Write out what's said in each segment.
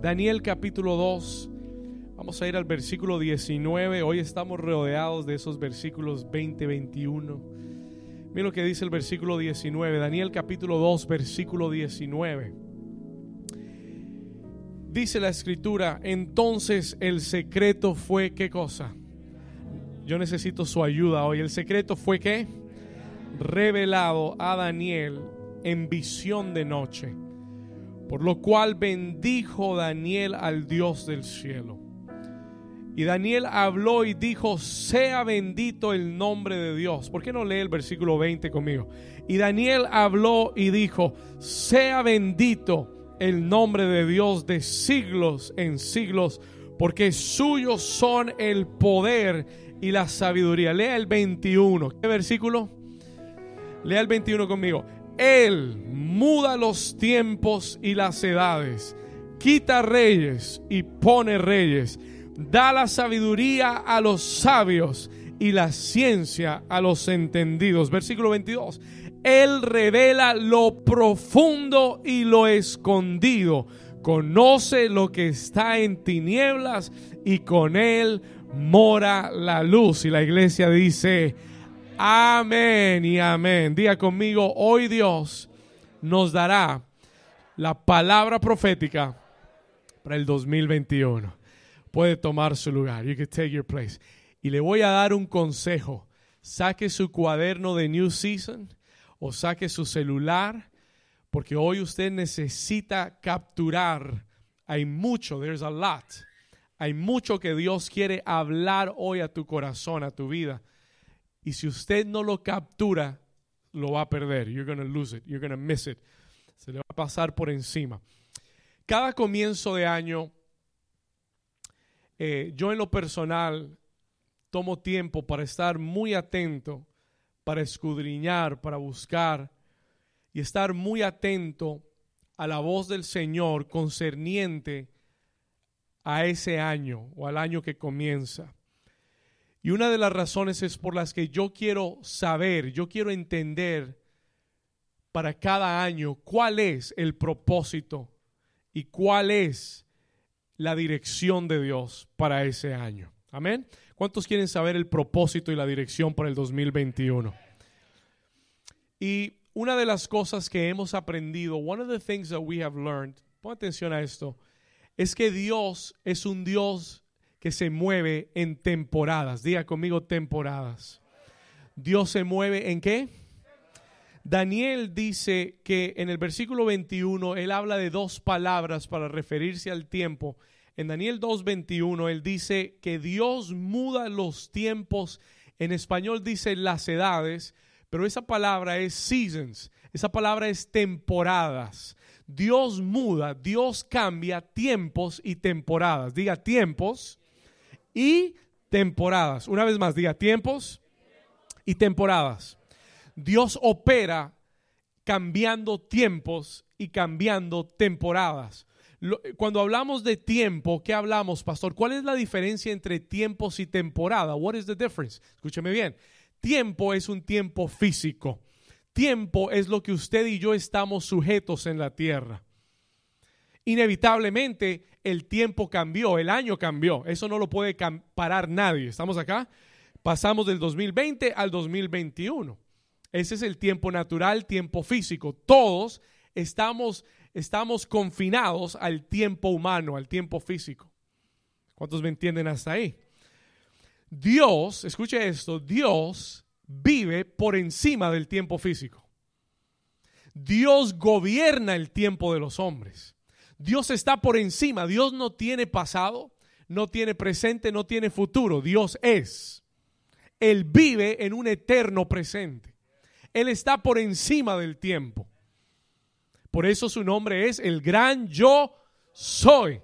Daniel capítulo 2. Vamos a ir al versículo 19. Hoy estamos rodeados de esos versículos 20, 21. Mira lo que dice el versículo 19. Daniel capítulo 2, versículo 19. Dice la escritura, entonces el secreto fue qué cosa? Yo necesito su ayuda hoy. El secreto fue qué? Revelado a Daniel en visión de noche por lo cual bendijo Daniel al Dios del cielo. Y Daniel habló y dijo, sea bendito el nombre de Dios. ¿Por qué no lee el versículo 20 conmigo? Y Daniel habló y dijo, sea bendito el nombre de Dios de siglos en siglos, porque suyos son el poder y la sabiduría. Lea el 21. ¿Qué versículo? Lea el 21 conmigo. Él muda los tiempos y las edades, quita reyes y pone reyes, da la sabiduría a los sabios y la ciencia a los entendidos. Versículo 22. Él revela lo profundo y lo escondido. Conoce lo que está en tinieblas y con él mora la luz. Y la iglesia dice, Amén y amén. Diga conmigo, hoy Dios nos dará la palabra profética para el 2021. Puede tomar su lugar. You can take your place. Y le voy a dar un consejo. Saque su cuaderno de New Season o saque su celular, porque hoy usted necesita capturar. Hay mucho, there's a lot. Hay mucho que Dios quiere hablar hoy a tu corazón, a tu vida. Y si usted no lo captura, lo va a perder. You're going to lose it. You're going to miss it. Se le va a pasar por encima. Cada comienzo de año, eh, yo en lo personal tomo tiempo para estar muy atento, para escudriñar, para buscar y estar muy atento a la voz del Señor concerniente a ese año o al año que comienza. Y una de las razones es por las que yo quiero saber, yo quiero entender para cada año cuál es el propósito y cuál es la dirección de Dios para ese año. Amén. ¿Cuántos quieren saber el propósito y la dirección para el 2021? Y una de las cosas que hemos aprendido, one of the things that we have learned, pon atención a esto, es que Dios es un Dios que se mueve en temporadas. Diga conmigo temporadas. Dios se mueve en qué? Daniel dice que en el versículo 21 él habla de dos palabras para referirse al tiempo. En Daniel 2.21 él dice que Dios muda los tiempos. En español dice las edades, pero esa palabra es seasons. Esa palabra es temporadas. Dios muda, Dios cambia tiempos y temporadas. Diga tiempos y temporadas. Una vez más, diga tiempos y temporadas. Dios opera cambiando tiempos y cambiando temporadas. Cuando hablamos de tiempo, ¿qué hablamos, pastor? ¿Cuál es la diferencia entre tiempos y temporada? What is the difference? Escúcheme bien. Tiempo es un tiempo físico. Tiempo es lo que usted y yo estamos sujetos en la tierra. Inevitablemente el tiempo cambió, el año cambió. Eso no lo puede parar nadie. ¿Estamos acá? Pasamos del 2020 al 2021. Ese es el tiempo natural, tiempo físico. Todos estamos, estamos confinados al tiempo humano, al tiempo físico. ¿Cuántos me entienden hasta ahí? Dios, escuche esto, Dios vive por encima del tiempo físico. Dios gobierna el tiempo de los hombres. Dios está por encima. Dios no tiene pasado, no tiene presente, no tiene futuro. Dios es. Él vive en un eterno presente. Él está por encima del tiempo. Por eso su nombre es el gran yo soy.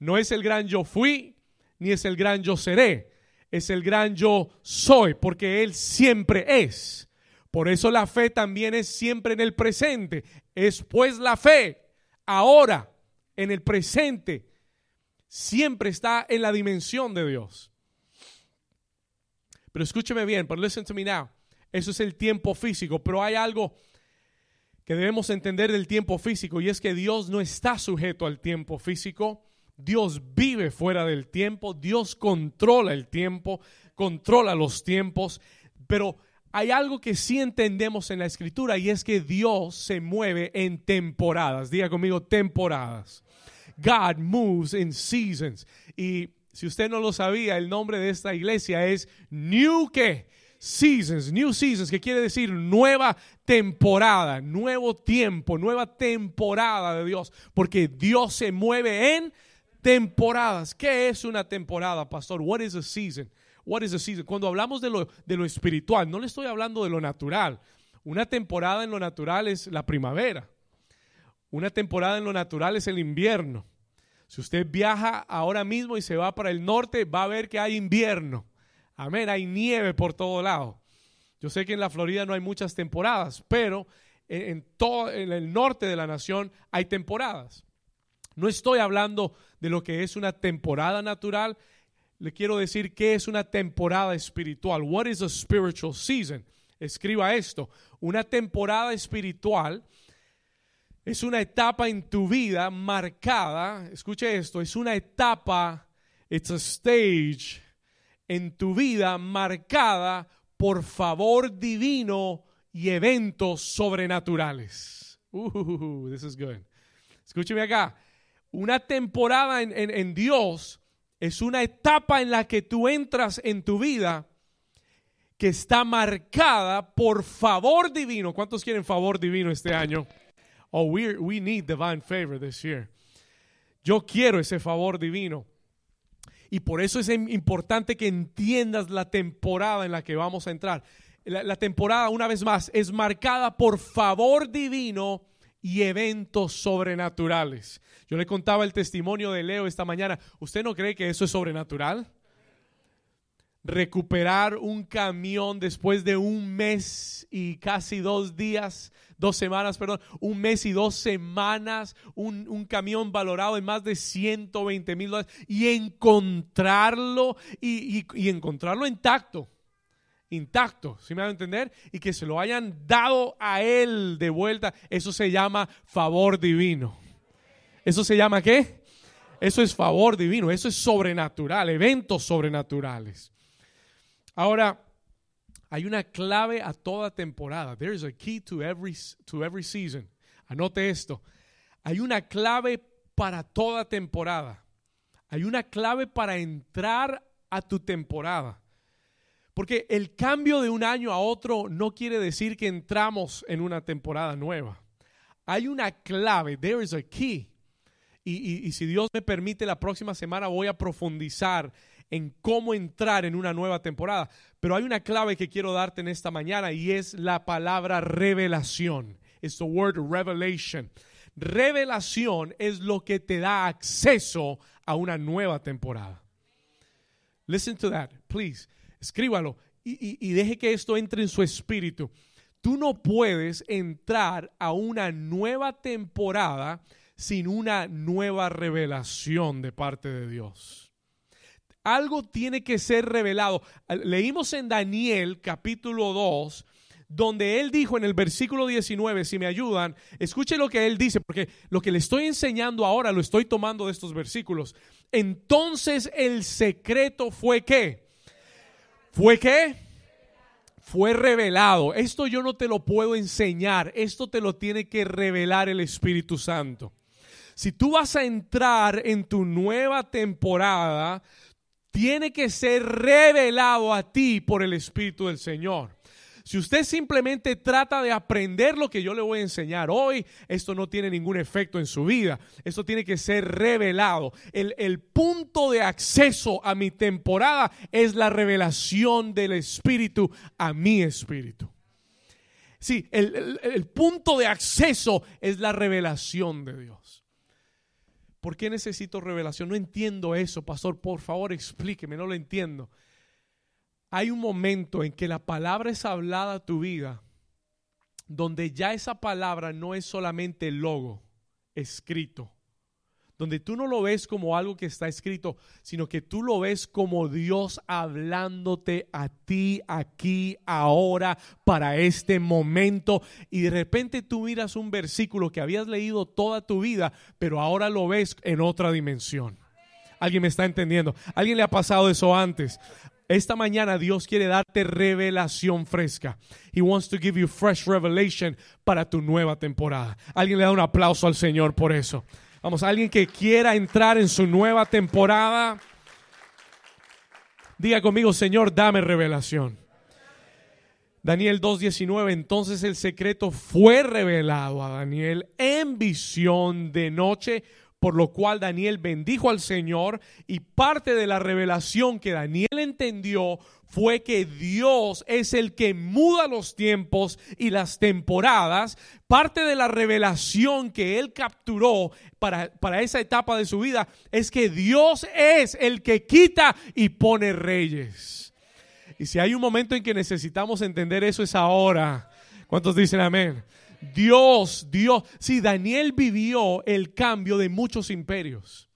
No es el gran yo fui, ni es el gran yo seré. Es el gran yo soy, porque Él siempre es. Por eso la fe también es siempre en el presente. Es pues la fe ahora en el presente, siempre está en la dimensión de Dios. Pero escúcheme bien, pero listen to me now. Eso es el tiempo físico, pero hay algo que debemos entender del tiempo físico y es que Dios no está sujeto al tiempo físico. Dios vive fuera del tiempo, Dios controla el tiempo, controla los tiempos, pero hay algo que sí entendemos en la escritura y es que Dios se mueve en temporadas. Diga conmigo, temporadas. God moves in seasons. Y si usted no lo sabía, el nombre de esta iglesia es New ¿qué? Seasons, New Seasons, que quiere decir nueva temporada, nuevo tiempo, nueva temporada de Dios, porque Dios se mueve en temporadas. ¿Qué es una temporada, pastor? What is a season? What is a season? Cuando hablamos de lo, de lo espiritual, no le estoy hablando de lo natural. Una temporada en lo natural es la primavera. Una temporada en lo natural es el invierno. Si usted viaja ahora mismo y se va para el norte, va a ver que hay invierno. Amén, hay nieve por todo lado. Yo sé que en la Florida no hay muchas temporadas, pero en, todo en el norte de la nación hay temporadas. No estoy hablando de lo que es una temporada natural, le quiero decir qué es una temporada espiritual. What is a spiritual season? Escriba esto. Una temporada espiritual es una etapa en tu vida marcada, escuche esto, es una etapa, it's a stage en tu vida marcada por favor divino y eventos sobrenaturales. Uh, this is good. Escúcheme acá. Una temporada en, en Dios es una etapa en la que tú entras en tu vida que está marcada por favor divino. ¿Cuántos quieren favor divino este año? Oh, we, we need divine favor this year. Yo quiero ese favor divino. Y por eso es importante que entiendas la temporada en la que vamos a entrar. La, la, temporada, una vez más, es marcada por favor divino y eventos sobrenaturales. Yo le contaba el testimonio de Leo esta mañana. ¿Usted no cree que eso es sobrenatural? Recuperar un camión después de un mes y casi dos días dos semanas, perdón, un mes y dos semanas, un, camión valorado en más de 120 mil dólares y encontrarlo y, encontrarlo intacto intacto, ¿sí me van a entender? Y que se lo hayan dado a él de vuelta, eso se llama favor divino. ¿Eso se llama qué? Eso es favor divino, eso es sobrenatural, eventos sobrenaturales. Ahora, hay una clave a toda temporada. There is a key to every, to every season. Anote esto. Hay una clave para toda temporada. Hay una clave para entrar a tu temporada. Porque el cambio de un año a otro no quiere decir que entramos en una temporada nueva. Hay una clave, there is a key. Y, y si Dios me permite, la próxima semana voy a profundizar en cómo entrar en una nueva temporada. Pero hay una clave que quiero darte en esta mañana y es la palabra revelación. Es the word revelation. Revelación es lo que te da acceso a una nueva temporada. Listen to that, please. Escríbalo y, y deje que esto entre en su espíritu. Tú no puedes entrar a una nueva temporada sin una nueva revelación de parte de Dios. Algo tiene que ser revelado. Leímos en Daniel capítulo 2, donde él dijo en el versículo 19, si me ayudan, escuche lo que él dice, porque lo que le estoy enseñando ahora lo estoy tomando de estos versículos. Entonces el secreto fue qué? ¿Fue qué? Fue revelado. Esto yo no te lo puedo enseñar, esto te lo tiene que revelar el Espíritu Santo. Si tú vas a entrar en tu nueva temporada, tiene que ser revelado a ti por el Espíritu del Señor. Si usted simplemente trata de aprender lo que yo le voy a enseñar hoy, esto no tiene ningún efecto en su vida. Esto tiene que ser revelado. El, el, punto de acceso a mi temporada es la revelación del Espíritu a mi Espíritu. Sí, el, el punto de acceso es la revelación de Dios. ¿Por qué necesito revelación? No entiendo eso, pastor. Por favor, explíqueme, no lo entiendo. Hay un momento en que la palabra es hablada a tu vida, donde ya esa palabra no es solamente el logo escrito, donde tú no lo ves como algo que está escrito, sino que tú lo ves como Dios hablándote a ti aquí, ahora, para este momento. Y de repente tú miras un versículo que habías leído toda tu vida, pero ahora lo ves en otra dimensión. ¿Alguien me está entendiendo? ¿Alguien le ha pasado eso antes? Esta mañana Dios quiere darte revelación fresca. He wants to give you fresh revelation para tu nueva temporada. Alguien le da un aplauso al Señor por eso. Vamos, alguien que quiera entrar en su nueva temporada. Diga conmigo, Señor, dame revelación. Daniel 2.19, entonces el secreto fue revelado a Daniel en visión de noche por lo cual Daniel bendijo al Señor y parte de la revelación que Daniel entendió fue que Dios es el que muda los tiempos y las temporadas. Parte de la revelación que él capturó para, para esa etapa de su vida es que Dios es el que quita y pone reyes. Y si hay un momento en que necesitamos entender eso es ahora. ¿Cuántos dicen amén? Dios, Dios. Sí, Daniel vivió el cambio de muchos imperios.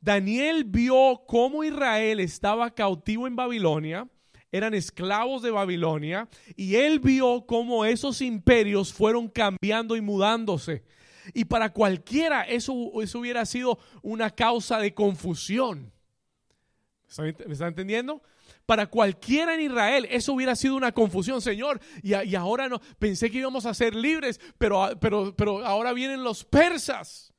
Daniel vio cómo Israel estaba cautivo en Babilonia, eran esclavos de Babilonia, y él vio cómo esos imperios fueron cambiando y mudándose. Y para cualquiera eso, eso hubiera sido una causa de confusión. ¿Me está entendiendo? Para cualquiera en Israel eso hubiera sido una confusión, Señor. Y, y ahora no, pensé que íbamos a ser libres, pero, pero, pero ahora vienen los persas.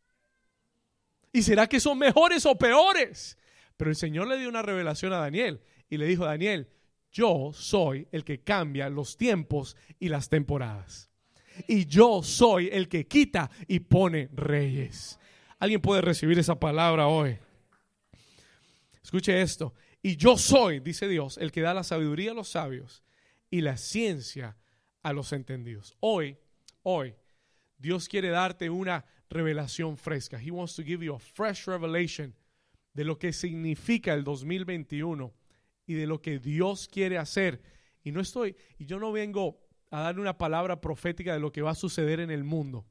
¿Y será que son mejores o peores? Pero el Señor le dio una revelación a Daniel y le dijo, Daniel, yo soy el que cambia los tiempos y las temporadas. Y yo soy el que quita y pone reyes. ¿Alguien puede recibir esa palabra hoy? Escuche esto. Y yo soy, dice Dios, el que da la sabiduría a los sabios y la ciencia a los entendidos. Hoy, hoy, Dios quiere darte una revelación fresca. He wants to give you a fresh revelation de lo que significa el 2021 y de lo que Dios quiere hacer. Y no estoy, y yo no vengo a darle una palabra profética de lo que va a suceder en el mundo.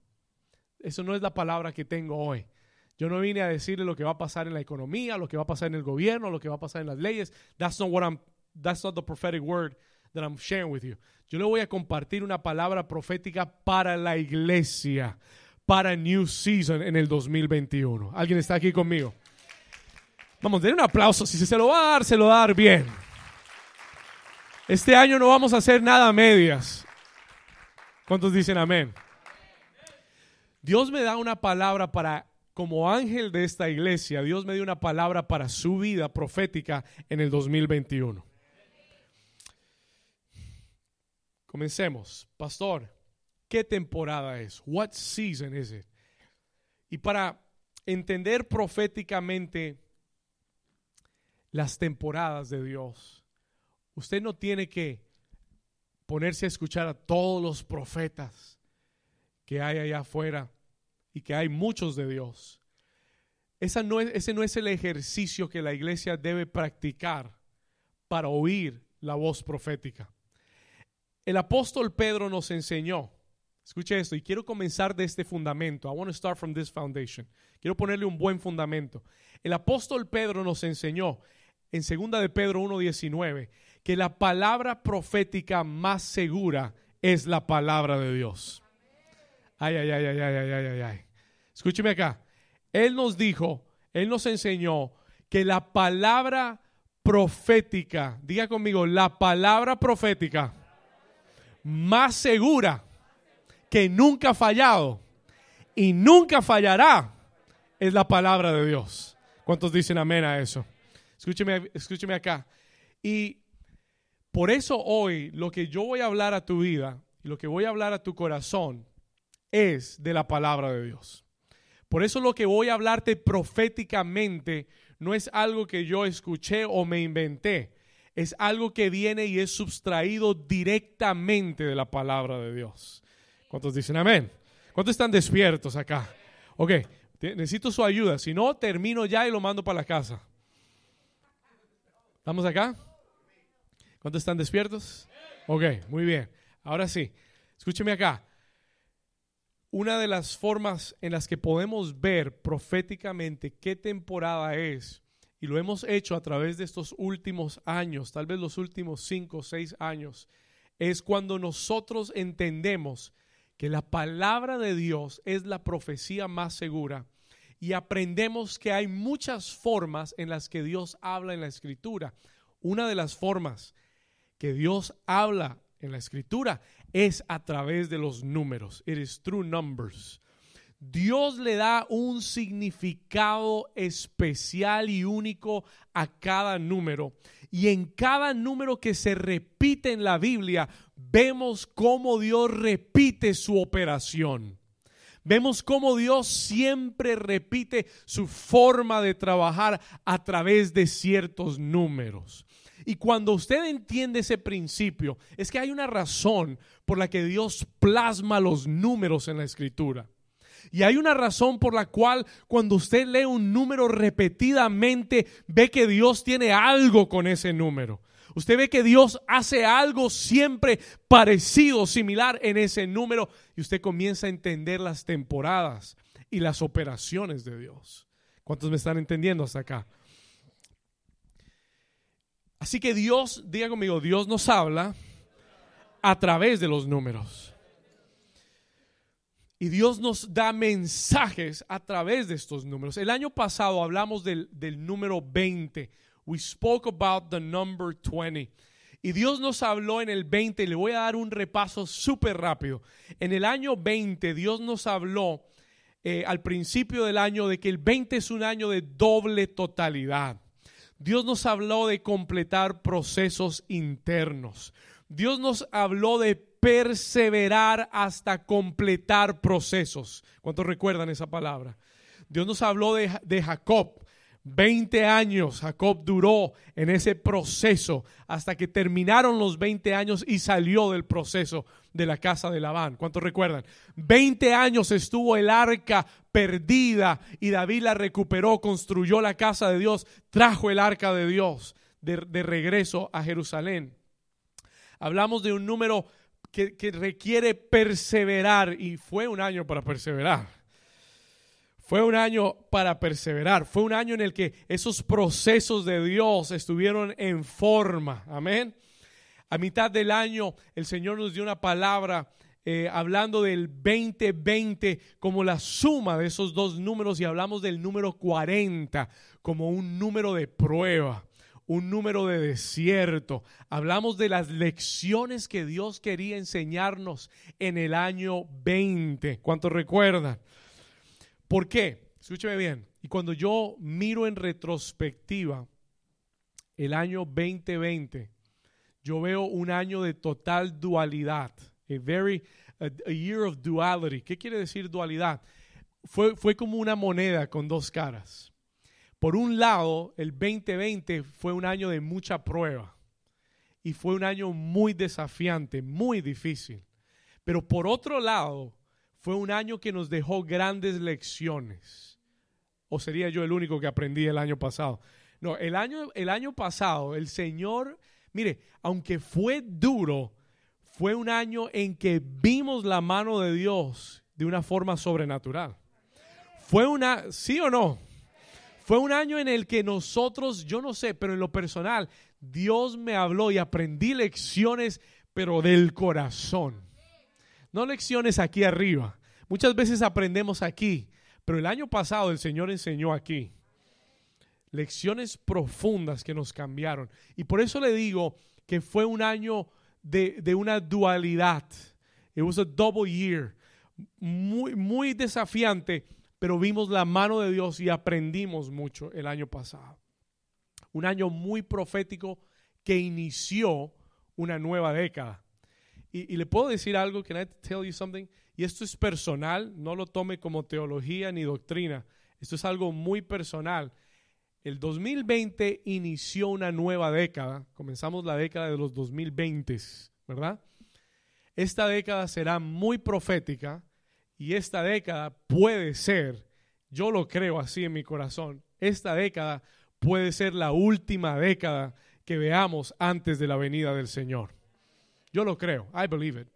Eso no es la palabra que tengo hoy. Yo no vine a decirle lo que va a pasar en la economía, lo que va a pasar en el gobierno, lo que va a pasar en las leyes. That's not what I'm that's not the prophetic word that I'm sharing with you. Yo le voy a compartir una palabra profética para la iglesia, para New Season en el 2021. ¿Alguien está aquí conmigo? Vamos, denle un aplauso. Si se lo va a dar, se lo va a dar bien. Este año no vamos a hacer nada a medias. ¿Cuántos dicen amén? Dios me da una palabra para como ángel de esta iglesia, Dios me dio una palabra para su vida profética en el 2021. Comencemos. Pastor, ¿qué temporada es? What season is it? Y para entender proféticamente las temporadas de Dios, usted no tiene que ponerse a escuchar a todos los profetas que hay allá afuera y que hay muchos de Dios. Esa no es, ese no es el ejercicio que la iglesia debe practicar para oír la voz profética. El apóstol Pedro nos enseñó, escuche esto, y quiero comenzar de este fundamento. I want to start from this foundation. Quiero ponerle un buen fundamento. El apóstol Pedro nos enseñó en 2 de Pedro 1.19 que la palabra profética más segura es la palabra de Dios. Ay, ay, ay, ay, ay, ay, ay, ay. Escúcheme acá. Él nos dijo, Él nos enseñó que la palabra profética, diga conmigo, la palabra profética más segura que nunca ha fallado y nunca fallará es la palabra de Dios. ¿Cuántos dicen amén a eso? Escúcheme, escúcheme acá. Y por eso hoy lo que yo voy a hablar a tu vida y lo que voy a hablar a tu corazón es de la palabra de Dios. Por eso lo que voy a hablarte proféticamente no es algo que yo escuché o me inventé. Es algo que viene y es sustraído directamente de la palabra de Dios. ¿Cuántos dicen amén? ¿Cuántos están despiertos acá? Ok, necesito su ayuda. Si no, termino ya y lo mando para la casa. ¿Estamos acá? ¿Cuántos están despiertos? Ok, muy bien. Ahora sí, escúcheme acá. una de las formas en las que podemos ver proféticamente qué temporada es, y lo hemos hecho a través de estos últimos años, tal vez los últimos cinco o seis años, es cuando nosotros entendemos que la palabra de Dios es la profecía más segura y aprendemos que hay muchas formas en las que Dios habla en la escritura. Una de las formas que Dios habla en la escritura es a través de los números. It is through numbers. Dios le da un significado especial y único a cada número. Y en cada número que se repite en la Biblia, vemos cómo Dios repite su operación. Vemos cómo Dios siempre repite su forma de trabajar a través de ciertos números. Y cuando usted entiende ese principio, es que hay una razón por la que Dios plasma los números en la escritura. Y hay una razón por la cual cuando usted lee un número repetidamente, ve que Dios tiene algo con ese número. Usted ve que Dios hace algo siempre parecido, similar en ese número, y usted comienza a entender las temporadas y las operaciones de Dios. ¿Cuántos me están entendiendo hasta acá? Así que Dios, diga conmigo, Dios nos habla a través de los números. Y Dios nos da mensajes a través de estos números. El año pasado hablamos del, del número 20. We spoke about the number 20. Y Dios nos habló en el 20. Le voy a dar un repaso súper rápido. En el año 20, Dios nos habló eh, al principio del año de que el 20 es un año de doble totalidad. Dios nos habló de completar procesos internos. Dios nos habló de perseverar hasta completar procesos. ¿Cuántos recuerdan esa palabra? Dios nos habló de, de Jacob. 20 años Jacob duró en ese proceso hasta que terminaron los 20 años y salió del proceso de la casa de Labán. ¿Cuántos recuerdan? 20 años estuvo el arca perdida y David la recuperó, construyó la casa de Dios, trajo el arca de Dios de, regreso a Jerusalén. Hablamos de un número que, que requiere perseverar y fue un año para perseverar. Fue un año para perseverar. Fue un año en el que esos procesos de Dios estuvieron en forma. Amén. A mitad del año el Señor nos dio una palabra eh, hablando del 2020 como la suma de esos dos números y hablamos del número 40 como un número de prueba, un número de desierto. Hablamos de las lecciones que Dios quería enseñarnos en el año 20. ¿Cuántos recuerdan? ¿Por qué? Escúcheme bien. Y cuando yo miro en retrospectiva el año 2020, yo veo un año de total dualidad. A very a, year of duality. ¿Qué quiere decir dualidad? Fue, fue como una moneda con dos caras. Por un lado, el 2020 fue un año de mucha prueba y fue un año muy desafiante, muy difícil. Pero por otro lado, fue un año que nos dejó grandes lecciones. ¿O sería yo el único que aprendí el año pasado? No, el año, el año pasado el Señor, mire, aunque fue duro, fue un año en que vimos la mano de Dios de una forma sobrenatural. Fue una, sí o no, fue un año en el que nosotros, yo no sé, pero en lo personal, Dios me habló y aprendí lecciones, pero del corazón. No lecciones aquí arriba. Muchas veces aprendemos aquí, pero el año pasado el Señor enseñó aquí. Lecciones profundas que nos cambiaron. Y por eso le digo que fue un año de, una dualidad. It was a double year. Muy, muy desafiante, pero vimos la mano de Dios y aprendimos mucho el año pasado. Un año muy profético que inició una nueva década. Y, le puedo decir algo, can I tell you something? Y esto es personal, no lo tome como teología ni doctrina. Esto es algo muy personal. El 2020 inició una nueva década. Comenzamos la década de los 2020, ¿verdad? Esta década será muy profética y esta década puede ser, yo lo creo así en mi corazón, esta década puede ser la última década que veamos antes de la venida del Señor. Yo lo creo. I believe it.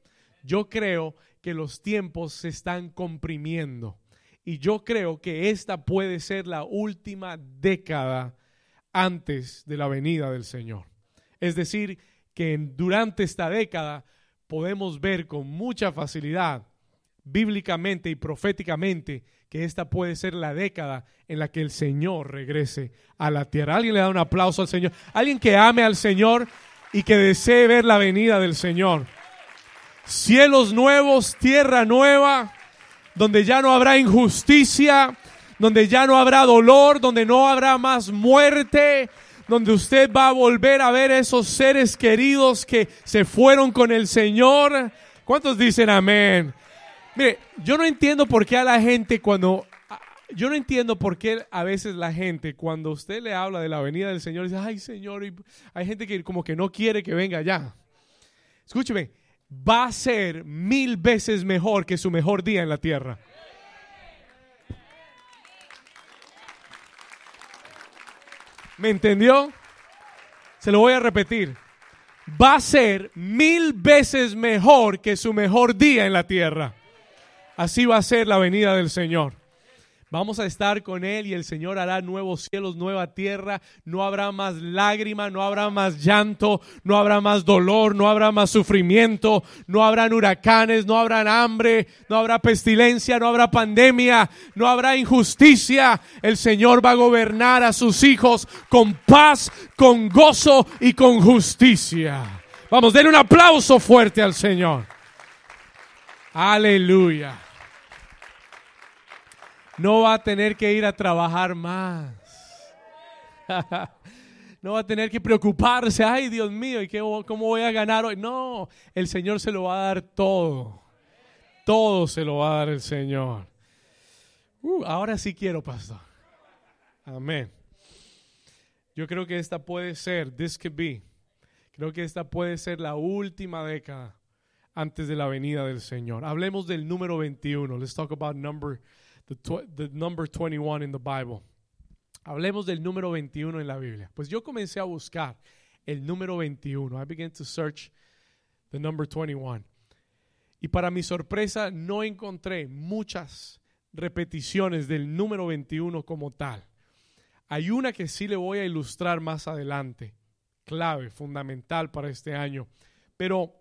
Yo creo que los tiempos se están comprimiendo. Y yo creo que esta puede ser la última década antes de la venida del Señor. Es decir, que durante esta década podemos ver con mucha facilidad, bíblicamente y proféticamente, que esta puede ser la década en la que el Señor regrese a la tierra. Alguien le da un aplauso al Señor. Alguien que ame al Señor y que desee ver la venida del Señor. Cielos nuevos, tierra nueva, donde ya no habrá injusticia, donde ya no habrá dolor, donde no habrá más muerte, donde usted va a volver a ver esos seres queridos que se fueron con el Señor. ¿Cuántos dicen amén? Mire, yo no entiendo por qué a la gente cuando yo no entiendo por qué a veces la gente, cuando usted le habla de la venida del Señor, dice, ay Señor, y hay gente que como que no quiere que venga ya. Escúcheme, va a ser mil veces mejor que su mejor día en la tierra. ¿Me entendió? Se lo voy a repetir. Va a ser mil veces mejor que su mejor día en la tierra. Así va a ser la venida del Señor. Vamos a estar con Él y el Señor hará nuevos cielos, nueva tierra. No habrá más lágrima, no habrá más llanto, no habrá más dolor, no habrá más sufrimiento, no habrán huracanes, no habrá hambre, no habrá pestilencia, no habrá pandemia, no habrá injusticia. El Señor va a gobernar a sus hijos con paz, con gozo y con justicia. Vamos, denle un aplauso fuerte al Señor. Aleluya no va a tener que ir a trabajar más. no va a tener que preocuparse, ay Dios mío, ¿y qué, cómo voy a ganar hoy? No, el Señor se lo va a dar todo. Todo se lo va a dar el Señor. Uh, ahora sí quiero, pastor. Amén. Yo creo que esta puede ser, this could be, creo que esta puede ser la última década antes de la venida del Señor. Hablemos del número 21. Let's talk about number the, number 21 in the Bible. Hablemos del número 21 en la Biblia. Pues yo comencé a buscar el número 21. I began to search the number 21. Y para mi sorpresa no encontré muchas repeticiones del número 21 como tal. Hay una que sí le voy a ilustrar más adelante, clave, fundamental para este año. Pero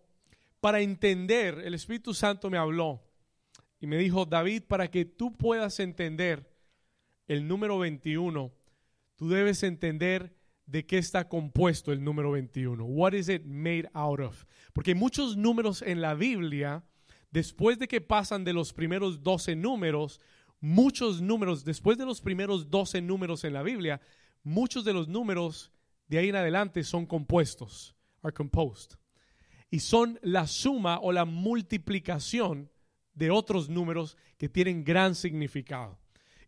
para entender, el Espíritu Santo me habló y me dijo, David, para que tú puedas entender el número 21, tú debes entender de qué está compuesto el número 21. What is it made out of? Porque muchos números en la Biblia, después de que pasan de los primeros 12 números, muchos números, después de los primeros 12 números en la Biblia, muchos de los números de ahí en adelante son compuestos, are composed. Y son la suma o la multiplicación de otros números que tienen gran significado.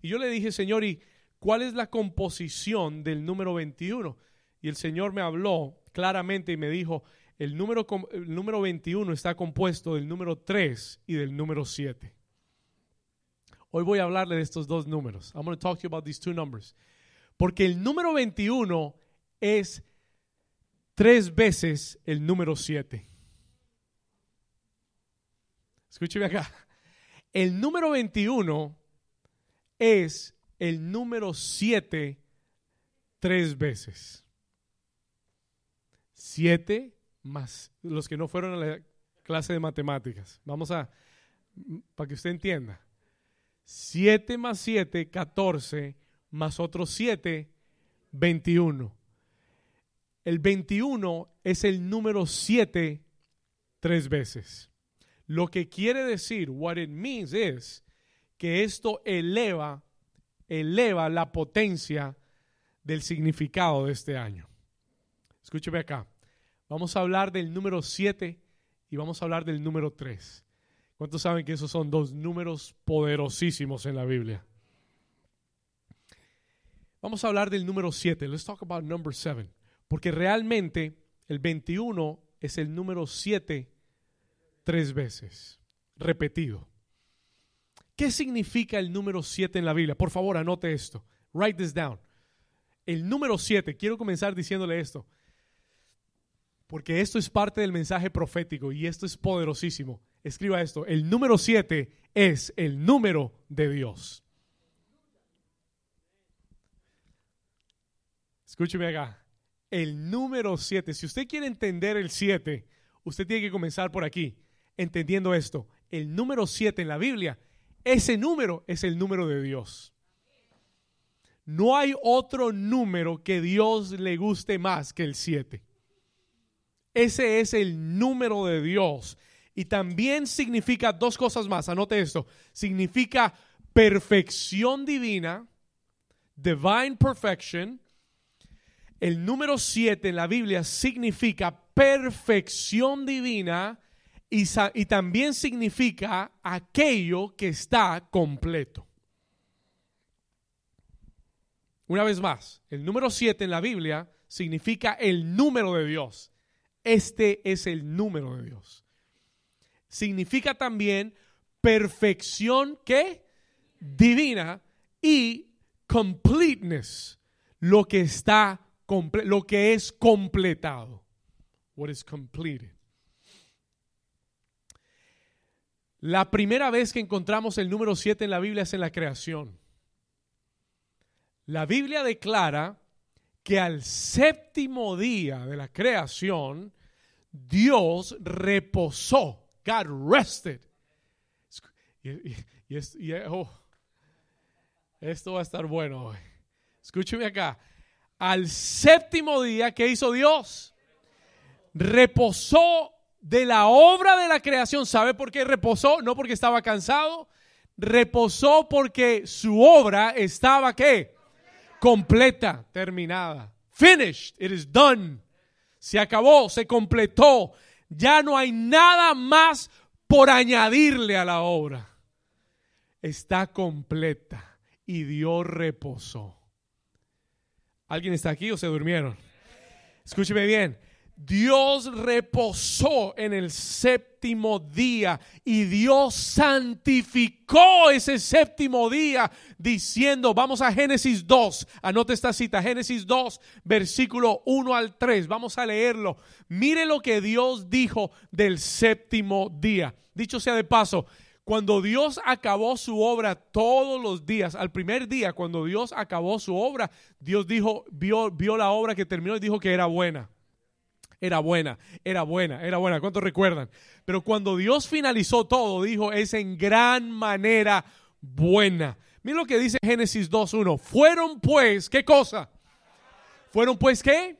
Y yo le dije, Señor, ¿y cuál es la composición del número 21? Y el Señor me habló claramente y me dijo, el número, el número 21 está compuesto del número 3 y del número 7. Hoy voy a hablarle de estos dos números. I'm going to talk to you about these two numbers. Porque el número 21 es tres veces el número 7. Escúcheme acá. El número 21 es el número 7 tres veces. 7 más los que no fueron a la clase de matemáticas. Vamos a, para que usted entienda. 7 más 7, 14, más otros 7, 21. El 21 es el número 7 tres veces. Lo que quiere decir, what it means is que esto eleva, eleva la potencia del significado de este año. Escúcheme acá. Vamos a hablar del número 7 y vamos a hablar del número 3. ¿Cuántos saben que esos son dos números poderosísimos en la Biblia? Vamos a hablar del número 7. Let's talk about number 7. Porque realmente el 21 es el número 7 tres veces, repetido. ¿Qué significa el número 7 en la Biblia? Por favor, anote esto. Write this down. El número 7, quiero comenzar diciéndole esto, porque esto es parte del mensaje profético y esto es poderosísimo. Escriba esto, el número 7 es el número de Dios. Escúcheme acá. El número 7, si usted quiere entender el 7, usted tiene que comenzar por aquí, entendiendo esto. El número 7 en la Biblia, ese número es el número de Dios. No hay otro número que Dios le guste más que el 7. Ese es el número de Dios. Y también significa dos cosas más. Anote esto. Significa perfección divina, divine perfection. El número 7 en la Biblia significa perfección divina y, también significa aquello que está completo. Una vez más, el número 7 en la Biblia significa el número de Dios. Este es el número de Dios. Significa también perfección que divina y completeness, lo que está lo que es completado. What is completed. La primera vez que encontramos el número 7 en la Biblia es en la creación. La Biblia declara que al séptimo día de la creación, Dios reposó. God rested. Y, oh, esto va a estar bueno hoy. Escúcheme acá. Al séptimo día, ¿qué hizo Dios? Reposó de la obra de la creación. ¿Sabe por qué reposó? No porque estaba cansado. Reposó porque su obra estaba qué? completa, terminada. Finished, it is done. Se acabó, se completó. Ya no hay nada más por añadirle a la obra. Está completa y Dios reposó. ¿Alguien está aquí o se durmieron? Escúcheme bien. Dios reposó en el séptimo día y Dios santificó ese séptimo día diciendo, vamos a Génesis 2, anote esta cita, Génesis 2, versículo 1 al 3, vamos a leerlo. Mire lo que Dios dijo del séptimo día. Dicho sea de paso, cuando Dios acabó su obra todos los días, al primer día, cuando Dios acabó su obra, Dios dijo, vio, vio la obra que terminó y dijo que era buena. Era buena, era buena, era buena. ¿Cuántos recuerdan? Pero cuando Dios finalizó todo, dijo, es en gran manera buena. Mira lo que dice Génesis 2.1. Fueron pues, ¿qué cosa? Fueron pues, ¿qué?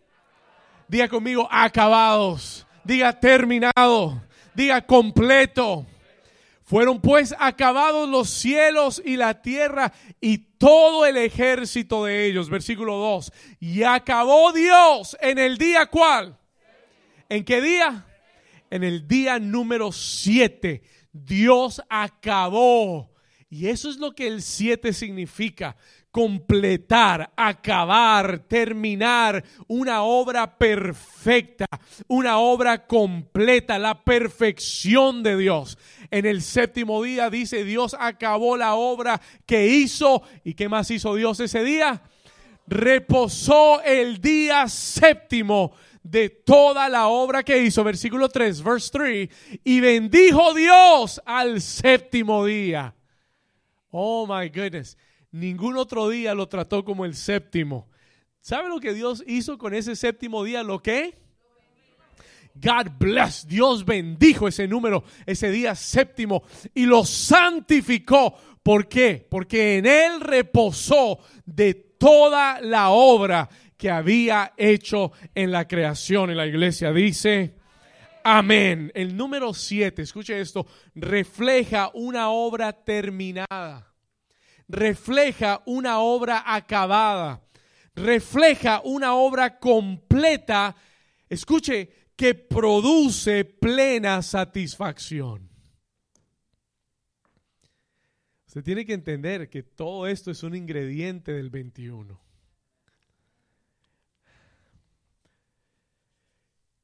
Diga conmigo, acabados. Diga terminado. Diga completo. Fueron pues acabados los cielos y la tierra y todo el ejército de ellos. Versículo 2. Y acabó Dios en el día cual ¿En qué día? En el día número 7. Dios acabó. Y eso es lo que el 7 significa. Completar, acabar, terminar una obra perfecta, una obra completa, la perfección de Dios. En el séptimo día dice Dios acabó la obra que hizo. ¿Y qué más hizo Dios ese día? Reposó el día séptimo de toda la obra que hizo, versículo 3, verse 3, y bendijo Dios al séptimo día. Oh my goodness, ningún otro día lo trató como el séptimo. ¿Sabe lo que Dios hizo con ese séptimo día? ¿Lo que? God bless, Dios bendijo ese número, ese día séptimo y lo santificó. ¿Por qué? Porque en él reposó de toda la obra que había hecho en la creación. En la iglesia dice, amén. El número siete, escuche esto, refleja una obra terminada. Refleja una obra acabada. Refleja una obra completa. Escuche, que produce plena satisfacción. Usted tiene que entender que todo esto es un ingrediente del 21.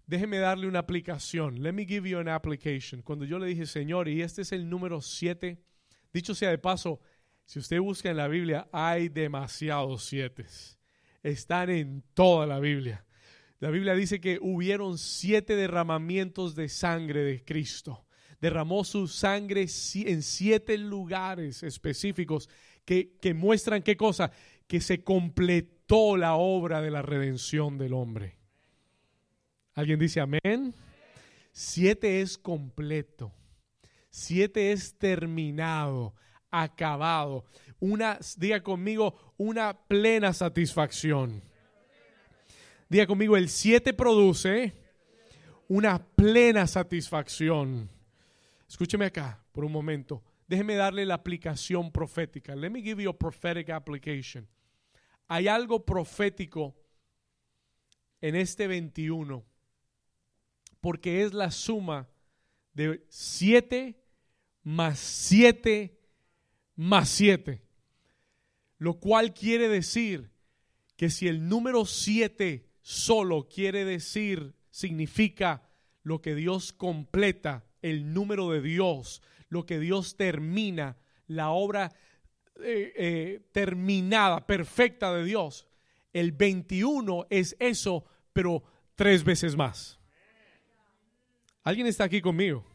Déjeme darle una aplicación. Let me give you an application. Cuando yo le dije, Señor, y este es el número 7, dicho sea de paso, si usted busca en la Biblia, hay demasiados siete. Están en toda la Biblia. La Biblia dice que hubieron siete derramamientos de sangre de Cristo derramó su sangre en siete lugares específicos que, que muestran qué cosa, que se completó la obra de la redención del hombre. ¿Alguien dice amén? Siete es completo. Siete es terminado, acabado. Una, diga conmigo, una plena satisfacción. Diga conmigo, el siete produce una plena satisfacción. Escúcheme acá por un momento. Déjeme darle la aplicación profética. Let me give you a prophetic application. Hay algo profético en este 21 porque es la suma de 7 más 7 más 7. Lo cual quiere decir que si el número 7 solo quiere decir, significa lo que Dios completa, el número de Dios, lo que Dios termina, la obra eh, eh, terminada, perfecta de Dios. El 21 es eso, pero tres veces más. ¿Alguien está aquí conmigo?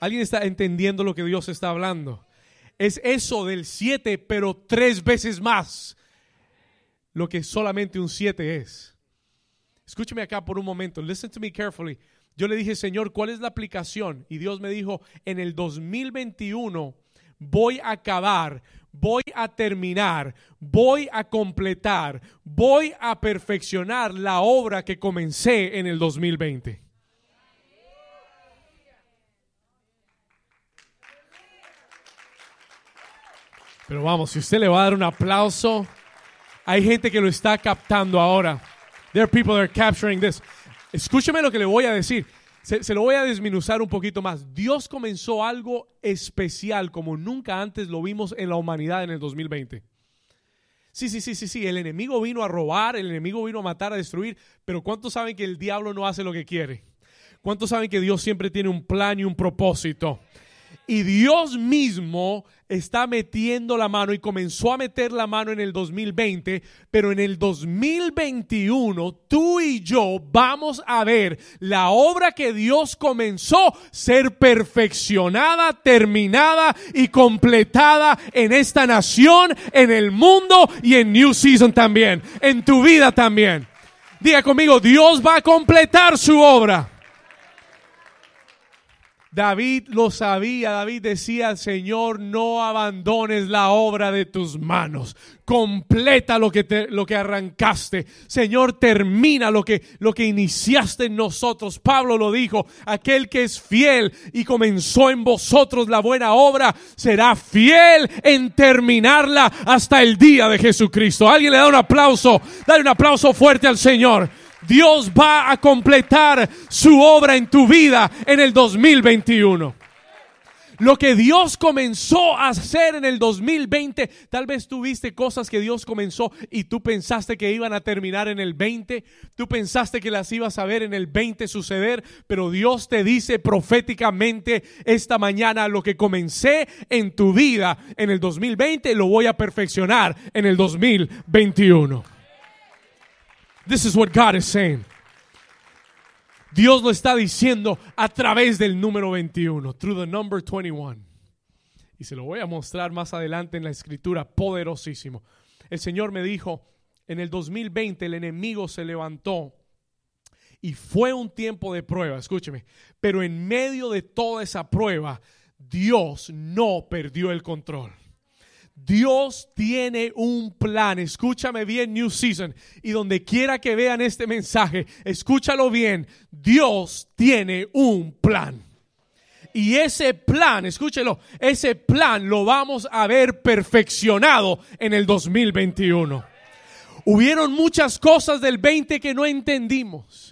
¿Alguien está entendiendo lo que Dios está hablando? Es eso del 7, pero tres veces más lo que solamente un 7 es. Escúcheme acá por un momento. Listen to me carefully. Yo le dije, Señor, ¿cuál es la aplicación? Y Dios me dijo, en el 2021 voy a acabar, voy a terminar, voy a completar, voy a perfeccionar la obra que comencé en el 2020. Pero vamos, si usted le va a dar un aplauso, hay gente que lo está captando ahora. There people are capturing this. Escúcheme lo que le voy a decir. Se, se, lo voy a desminuzar un poquito más. Dios comenzó algo especial como nunca antes lo vimos en la humanidad en el 2020. Sí, sí, sí, sí, sí. El enemigo vino a robar, el enemigo vino a matar, a destruir. Pero ¿cuántos saben que el diablo no hace lo que quiere? ¿Cuántos saben que Dios siempre tiene un plan y un propósito? Y Dios mismo está metiendo la mano y comenzó a meter la mano en el 2020, pero en el 2021 tú y yo vamos a ver la obra que Dios comenzó ser perfeccionada, terminada y completada en esta nación, en el mundo y en New Season también, en tu vida también. Diga conmigo, Dios va a completar su obra. David lo sabía, David decía, Señor, no abandones la obra de tus manos, completa lo que, te, lo que arrancaste, Señor, termina lo que, lo que iniciaste en nosotros. Pablo lo dijo, aquel que es fiel y comenzó en vosotros la buena obra, será fiel en terminarla hasta el día de Jesucristo. Alguien le da un aplauso, dale un aplauso fuerte al Señor. Dios va a completar su obra en tu vida en el 2021. Lo que Dios comenzó a hacer en el 2020, tal vez tuviste cosas que Dios comenzó y tú pensaste que iban a terminar en el 20, tú pensaste que las ibas a ver en el 20 suceder, pero Dios te dice proféticamente esta mañana, lo que comencé en tu vida en el 2020 lo voy a perfeccionar en el 2021. This is what God is saying. Dios lo está diciendo a través del número 21, through the number 21. Y se lo voy a mostrar más adelante en la escritura, poderosísimo. El Señor me dijo, en el 2020 el enemigo se levantó y fue un tiempo de prueba, escúcheme, pero en medio de toda esa prueba, Dios no perdió el control. Dios tiene un plan. Escúchame bien, New Season. Y donde quiera que vean este mensaje, escúchalo bien. Dios tiene un plan. Y ese plan, escúchelo, ese plan lo vamos a ver perfeccionado en el 2021. Hubieron muchas cosas del 20 que no entendimos.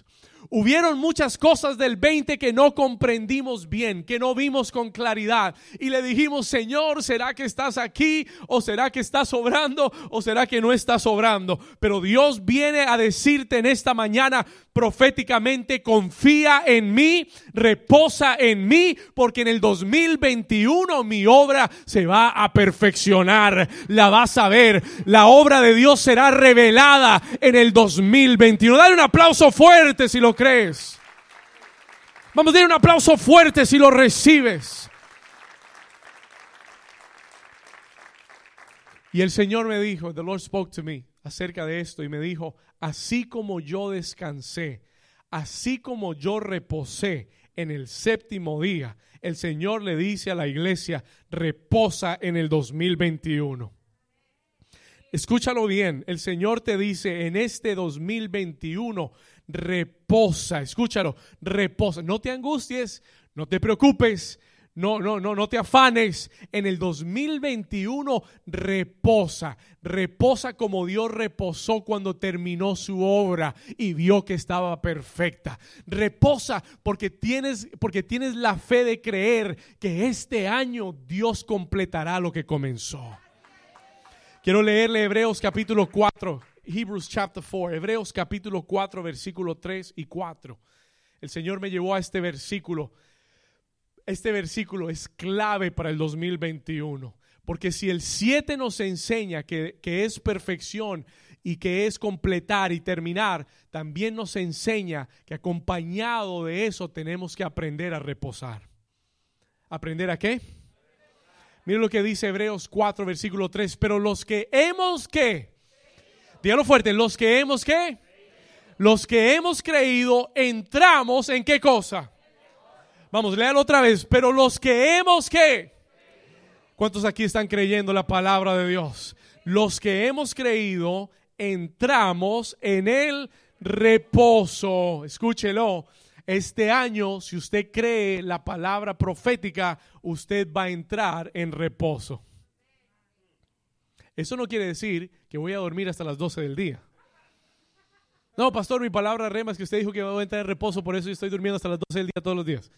Hubieron muchas cosas del 20 que no comprendimos bien, que no vimos con claridad. Y le dijimos, Señor, ¿será que estás aquí? ¿O será que estás sobrando? ¿O será que no estás sobrando? Pero Dios viene a decirte en esta mañana proféticamente, confía en mí, reposa en mí, porque en el 2021 mi obra se va a perfeccionar. La vas a ver. La obra de Dios será revelada en el 2021. Dale un aplauso fuerte si lo crees. Vamos a dar un aplauso fuerte si lo recibes. Y el Señor me dijo, the Lord spoke to me acerca de esto y me dijo, así como yo descansé, así como yo reposé en el séptimo día, el Señor le dice a la iglesia, reposa en el 2021. Escúchalo bien, el Señor te dice en este 2021, reposa, escúchalo, reposa, no te angusties, no te preocupes, no, no, no, no te afanes. En el 2021 reposa, reposa como Dios reposó cuando terminó su obra y vio que estaba perfecta. Reposa porque tienes, porque tienes la fe de creer que este año Dios completará lo que comenzó. Quiero leerle Hebreos capítulo 4, Hebrews chapter 4, Hebreos capítulo 4, versículo 3 y 4. El Señor me llevó a este versículo este versículo es clave para el 2021. Porque si el 7 nos enseña que, es perfección y que es completar y terminar, también nos enseña que acompañado de eso tenemos que aprender a reposar. ¿Aprender a qué? Miren lo que dice Hebreos 4, versículo 3. Pero los que hemos que, dígalo fuerte, los que hemos que, los que hemos creído, entramos en qué cosa? Vamos, léalo otra vez. Pero los que hemos que. ¿Cuántos aquí están creyendo la palabra de Dios? Los que hemos creído, entramos en el reposo. Escúchelo. Este año, si usted cree la palabra profética, usted va a entrar en reposo. Eso no quiere decir que voy a dormir hasta las 12 del día. No, pastor, mi palabra rema es que usted dijo que voy a entrar en reposo, por eso yo estoy durmiendo hasta las 12 del día todos los días.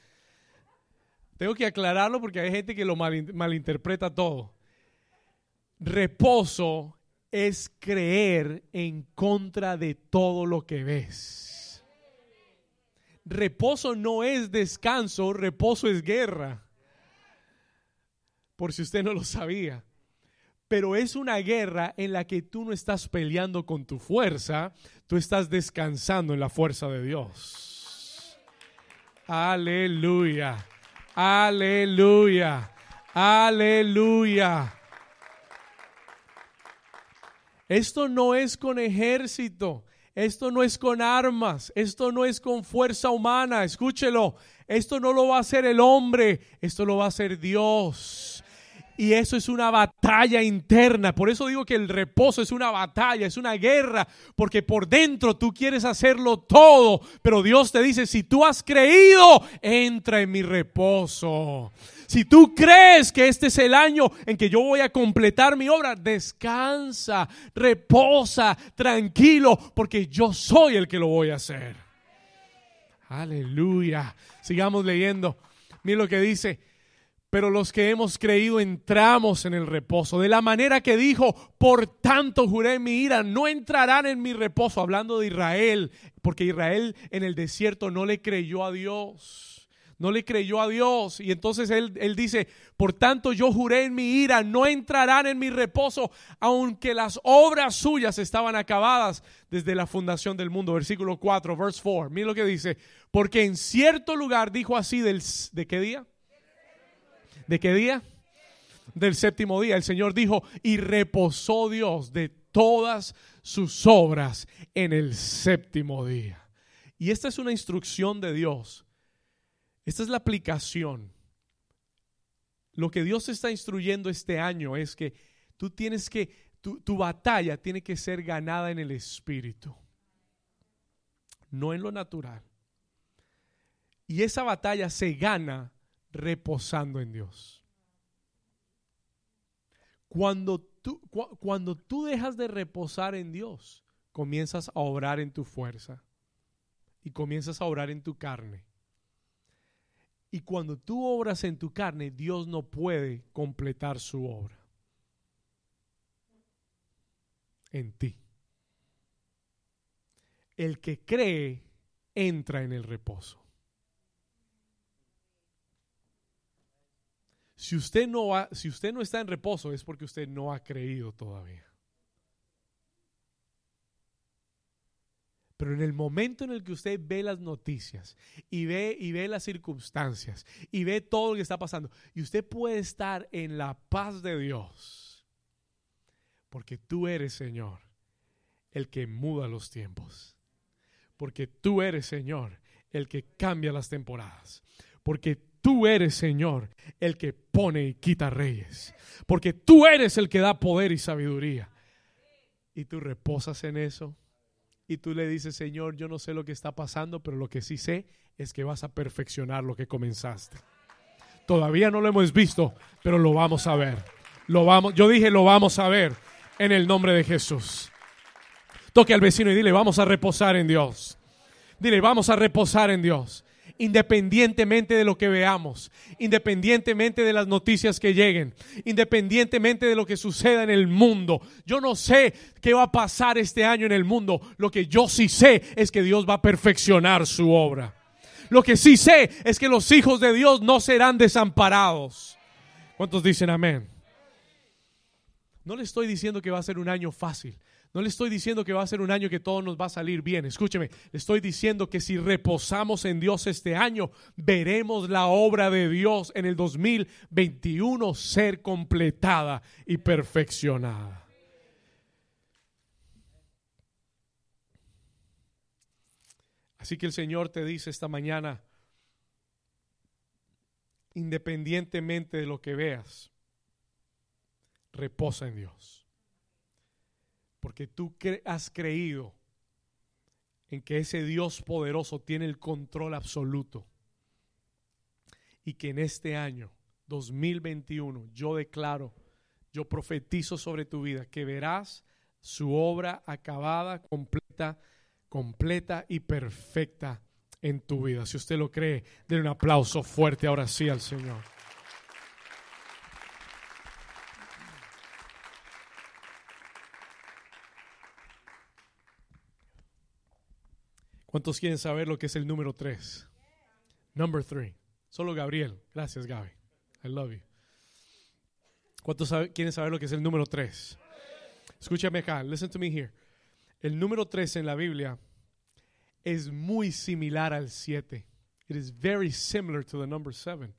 Tengo que aclararlo porque hay gente que lo malinterpreta todo. Reposo es creer en contra de todo lo que ves. Reposo no es descanso, reposo es guerra. Por si usted no lo sabía. Pero es una guerra en la que tú no estás peleando con tu fuerza, tú estás descansando en la fuerza de Dios. Aleluya. Aleluya. Aleluya. Esto no es con ejército. Esto no es con armas, esto no es con fuerza humana, escúchelo, esto no lo va a hacer el hombre, esto lo va a hacer Dios. Y eso es una batalla interna. Por eso digo que el reposo es una batalla, es una guerra, porque por dentro tú quieres hacerlo todo, pero Dios te dice, si tú has creído, entra en mi reposo. Si tú crees que este es el año en que yo voy a completar mi obra, descansa, reposa, tranquilo, porque yo soy el que lo voy a hacer. Aleluya. Sigamos leyendo. Mira lo que dice pero los que hemos creído entramos en el reposo. De la manera que dijo, por tanto juré en mi ira, no entrarán en mi reposo, hablando de Israel, porque Israel en el desierto no le creyó a Dios. No le creyó a Dios. Y entonces él, él dice, por tanto yo juré en mi ira, no entrarán en mi reposo, aunque las obras suyas estaban acabadas desde la fundación del mundo. Versículo 4, verse 4. Mira lo que dice. Porque en cierto lugar dijo así del, ¿de qué día? ¿De qué día? Del séptimo día. El Señor dijo, y reposó Dios de todas sus obras en el séptimo día. Y esta es una instrucción de Dios. Esta es la aplicación. Lo que Dios está instruyendo este año es que tú tienes que, tu, tu batalla tiene que ser ganada en el espíritu, no en lo natural. Y esa batalla se gana reposando en Dios. Cuando tú, cuando tú dejas de reposar en Dios, comienzas a obrar en tu fuerza y comienzas a obrar en tu carne. Y cuando tú obras en tu carne, Dios no puede completar su obra en ti. El que cree entra en el reposo. Si usted, no si usted no está en reposo es porque usted no ha creído todavía. Pero en el momento en el que usted ve las noticias y ve, y ve las circunstancias y ve todo lo que está pasando, y usted puede estar en la paz de Dios, porque tú eres, Señor, el que muda los tiempos. Porque tú eres, Señor, el que cambia las temporadas. Porque tú eres, Señor, el que pone y quita reyes. Porque tú eres el que da poder y sabiduría. Y tú reposas en eso. Y tú le dices, Señor, yo no sé lo que está pasando, pero lo que sí sé es que vas a perfeccionar lo que comenzaste. Todavía no lo hemos visto, pero lo vamos a ver. Lo vamos, yo dije, lo vamos a ver en el nombre de Jesús. Toque al vecino y dile, vamos a reposar en Dios. Dile, vamos a reposar en Dios. Independientemente de lo que veamos, independientemente de las noticias que lleguen, independientemente de lo que suceda en el mundo. Yo no sé qué va a pasar este año en el mundo. Lo que yo sí sé es que Dios va a perfeccionar su obra. Lo que sí sé es que los hijos de Dios no serán desamparados. ¿Cuántos dicen amén? No le estoy diciendo que va a ser un año fácil. No le estoy diciendo que va a ser un año que todo nos va a salir bien. Escúcheme, le estoy diciendo que si reposamos en Dios este año, veremos la obra de Dios en el 2021 ser completada y perfeccionada. Así que el Señor te dice esta mañana, independientemente de lo que veas, reposa en Dios porque tú has creído en que ese Dios poderoso tiene el control absoluto y que en este año 2021 yo declaro, yo profetizo sobre tu vida que verás su obra acabada, completa, completa y perfecta en tu vida. Si usted lo cree, denle un aplauso fuerte ahora sí al Señor. ¿Cuántos quieren saber lo que es el número 3? Number 3. Solo Gabriel. Gracias, Gaby. I love you. ¿Cuántos quieren saber lo que es el número 3? Escúchame acá. Listen to me here. El número 3 en la Biblia es muy similar al 7. It is very similar to the number 7.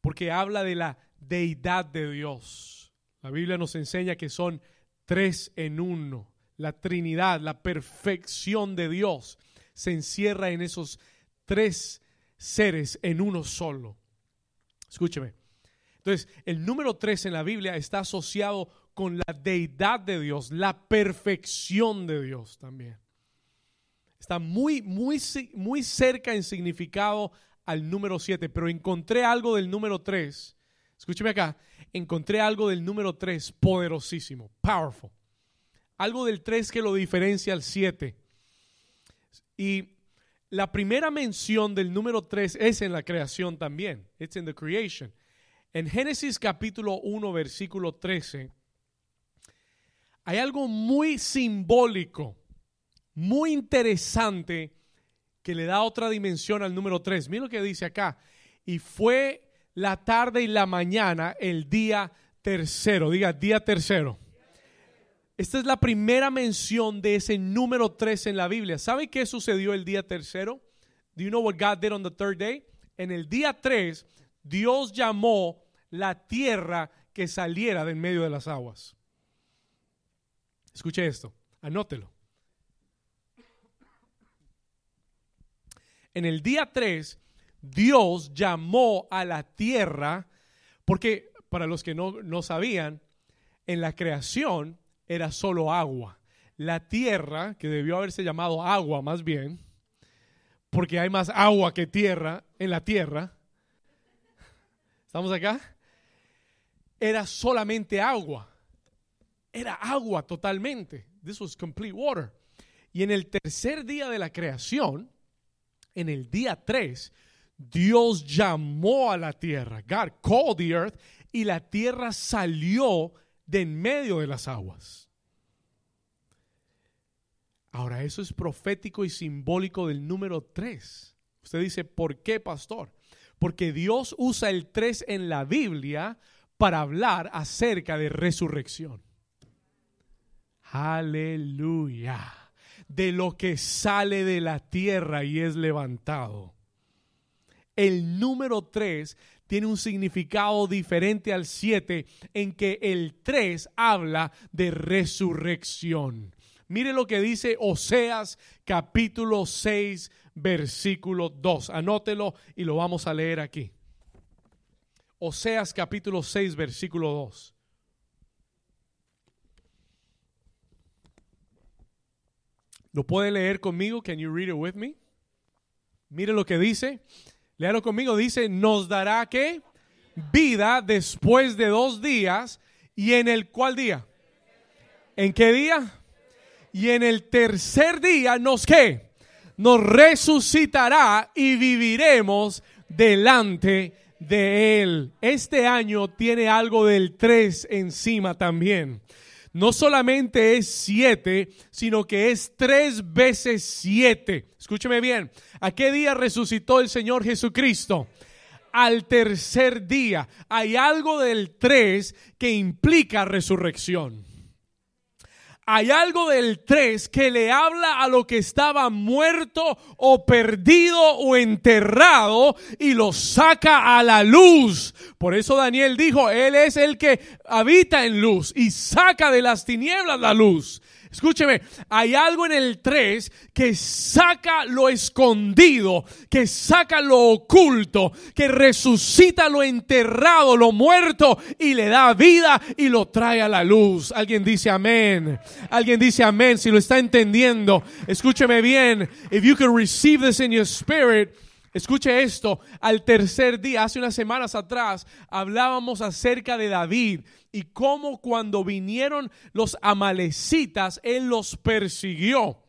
Porque habla de la deidad de Dios. La Biblia nos enseña que son tres en uno. La Trinidad, la perfección de Dios se encierra en esos tres seres en uno solo. Escúcheme. Entonces, el número tres en la Biblia está asociado con la deidad de Dios, la perfección de Dios también. Está muy, muy, muy cerca en significado al número siete, pero encontré algo del número tres. Escúcheme acá, encontré algo del número tres poderosísimo, powerful. Algo del tres que lo diferencia al siete. Y la primera mención del número 3 es en la creación también. It's in the creation. En Génesis capítulo 1, versículo 13, hay algo muy simbólico, muy interesante que le da otra dimensión al número 3. Mira lo que dice acá. Y fue la tarde y la mañana el día tercero. Diga, día tercero. Esta es la primera mención de ese número 3 en la Biblia. ¿Sabe qué sucedió el día tercero? Do you know what God did on the third day? En el día 3, Dios llamó la tierra que saliera del medio de las aguas. Escuche esto, anótelo. En el día 3, Dios llamó a la tierra, porque para los que no, no sabían, en la creación era solo agua. La tierra, que debió haberse llamado agua más bien, porque hay más agua que tierra en la tierra. ¿Estamos acá? Era solamente agua. Era agua totalmente. This was complete water. Y en el tercer día de la creación, en el día 3, Dios llamó a la tierra. God called the earth y la tierra salió de en medio de las aguas. Ahora, eso es profético y simbólico del número 3. Usted dice, ¿por qué, pastor? Porque Dios usa el 3 en la Biblia para hablar acerca de resurrección. Aleluya. de lo que sale de la tierra y es levantado. El número 3 tiene un significado diferente al 7 en que el 3 habla de resurrección. Mire lo que dice Oseas capítulo 6 versículo 2. Anótelo y lo vamos a leer aquí. Oseas capítulo 6 versículo 2. ¿Lo puede leer conmigo? Can you read it with me? Mire lo que dice. Léalo conmigo. Dice, nos dará que vida después de dos días. ¿Y en el cuál día? ¿En qué día? Y en el tercer día nos qué? Nos resucitará y viviremos delante de él. Este año tiene algo del tres encima también no solamente es siete, sino que es tres veces siete. Escúcheme bien, ¿a qué día resucitó el Señor Jesucristo? Al tercer día. Hay algo del tres que implica resurrección hay algo del 3 que le habla a lo que estaba muerto o perdido o enterrado y lo saca a la luz. Por eso Daniel dijo, Él es el que habita en luz y saca de las tinieblas la luz. Escúcheme, hay algo en el 3 que saca lo escondido, que saca lo oculto, que resucita lo enterrado, lo muerto y le da vida y lo trae a la luz. Alguien dice amén. Alguien dice amén si lo está entendiendo. Escúcheme bien. If you can receive this in your spirit, Escuche esto, al tercer día, hace unas semanas atrás, hablábamos acerca de David y cómo cuando vinieron los amalecitas, él los persiguió.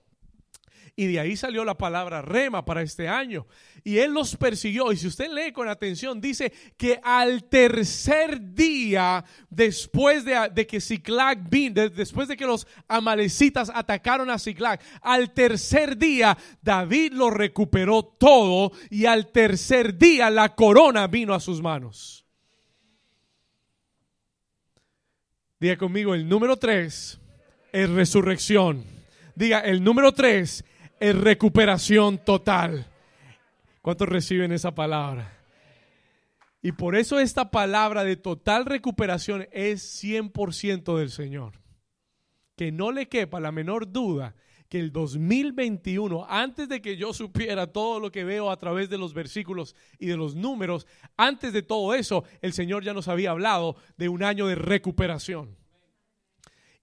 Y de ahí salió la palabra rema para este año. Y él los persiguió. Y si usted lee con atención, dice que al tercer día, después de, que Ziklag vino, después de que los amalecitas atacaron a Ziklag, al tercer día, David lo recuperó todo. Y al tercer día, la corona vino a sus manos. Diga conmigo, el número tres es resurrección. Diga, el número tres es recuperación total. ¿Cuántos reciben esa palabra? Y por eso esta palabra de total recuperación es 100% del Señor. Que no le quepa la menor duda que el 2021, antes de que yo supiera todo lo que veo a través de los versículos y de los números, antes de todo eso, el Señor ya nos había hablado de un año de recuperación.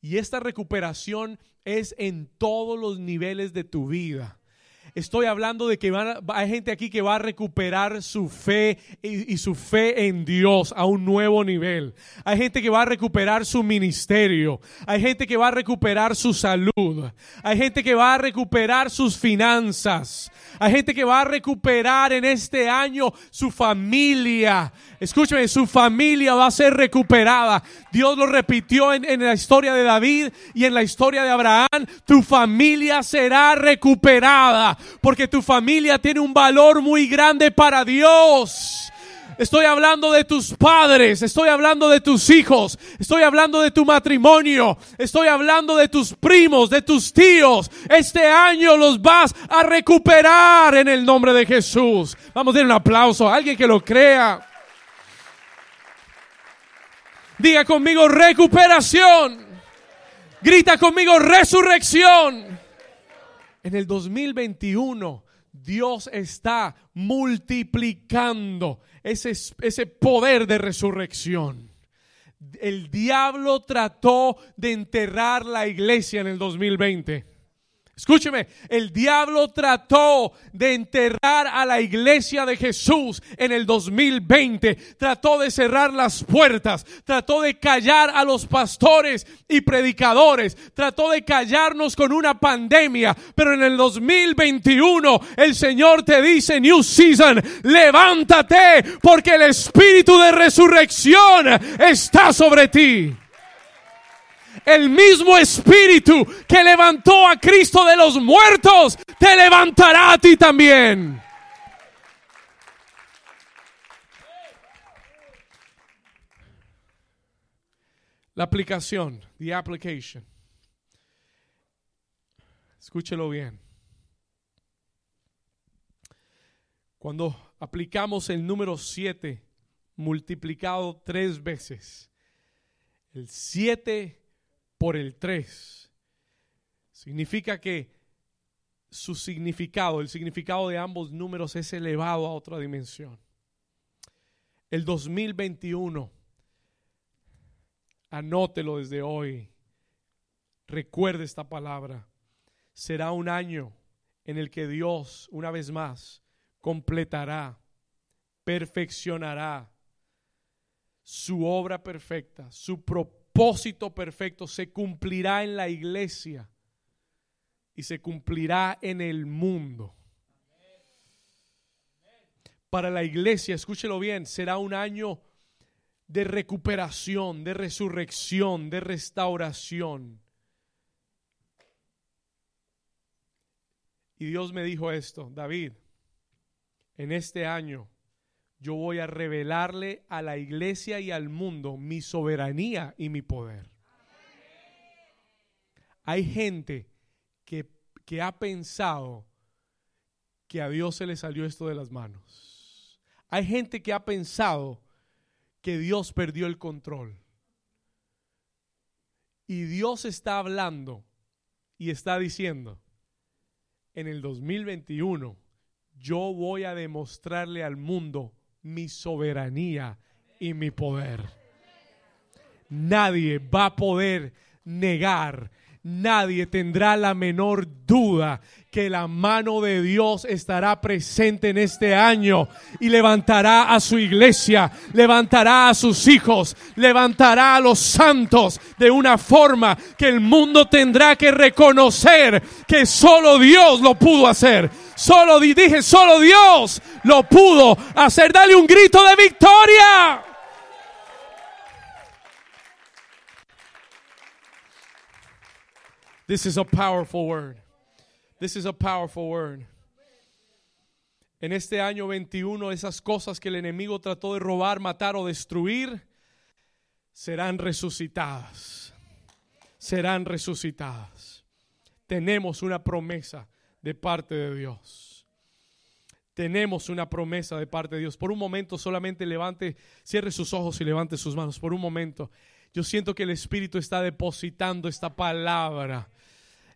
Y esta recuperación es en todos los niveles de tu vida. Estoy hablando de que hay gente aquí que va a recuperar su fe y, su fe en Dios a un nuevo nivel. Hay gente que va a recuperar su ministerio. Hay gente que va a recuperar su salud. Hay gente que va a recuperar sus finanzas. Hay gente que va a recuperar en este año su familia. Escúcheme, su familia va a ser recuperada. Dios lo repitió en, la historia de David y en la historia de Abraham. Tu familia será recuperada porque tu familia tiene un valor muy grande para Dios. Estoy hablando de tus padres, estoy hablando de tus hijos, estoy hablando de tu matrimonio, estoy hablando de tus primos, de tus tíos. Este año los vas a recuperar en el nombre de Jesús. Vamos a dar un aplauso a alguien que lo crea. Diga conmigo recuperación. Grita conmigo resurrección. En el 2021 Dios está multiplicando ese, ese poder de resurrección. El diablo trató de enterrar la iglesia en el 2020. Escúcheme, el diablo trató de enterrar a la iglesia de Jesús en el 2020. Trató de cerrar las puertas. Trató de callar a los pastores y predicadores. Trató de callarnos con una pandemia. Pero en el 2021 el Señor te dice, New Season, levántate porque el espíritu de resurrección está sobre ti el mismo espíritu que levantó a Cristo de los muertos, te levantará a ti también. La aplicación, the application. Escúchelo bien. Cuando aplicamos el número 7 multiplicado tres veces, el 7 por el 3, significa que su significado, el significado de ambos números es elevado a otra dimensión. El 2021, anótelo desde hoy, recuerde esta palabra, será un año en el que Dios, una vez más, completará, perfeccionará su obra perfecta, su propósito perfecto se cumplirá en la iglesia y se cumplirá en el mundo. Para la iglesia, escúchelo bien, será un año de recuperación, de resurrección, de restauración. Y Dios me dijo esto, David, en este año yo voy a revelarle a la iglesia y al mundo mi soberanía y mi poder. Hay gente que, que, ha pensado que a Dios se le salió esto de las manos. Hay gente que ha pensado que Dios perdió el control. Y Dios está hablando y está diciendo, en el 2021 yo voy a demostrarle al mundo mi soberanía y mi poder. Nadie va a poder negar nadie tendrá la menor duda que la mano de Dios estará presente en este año y levantará a su iglesia, levantará a sus hijos, levantará a los santos de una forma que el mundo tendrá que reconocer que solo Dios lo pudo hacer. Solo dije, solo Dios lo pudo hacer. Dale un grito de victoria. This is a powerful word. This is a powerful word. En este año 21, esas cosas que el enemigo trató de robar, matar o destruir, serán resucitadas. Serán resucitadas. Tenemos una promesa de parte de Dios. Tenemos una promesa de parte de Dios. Por un momento solamente levante, cierre sus ojos y levante sus manos. Por un momento. Yo siento que el Espíritu está depositando esta palabra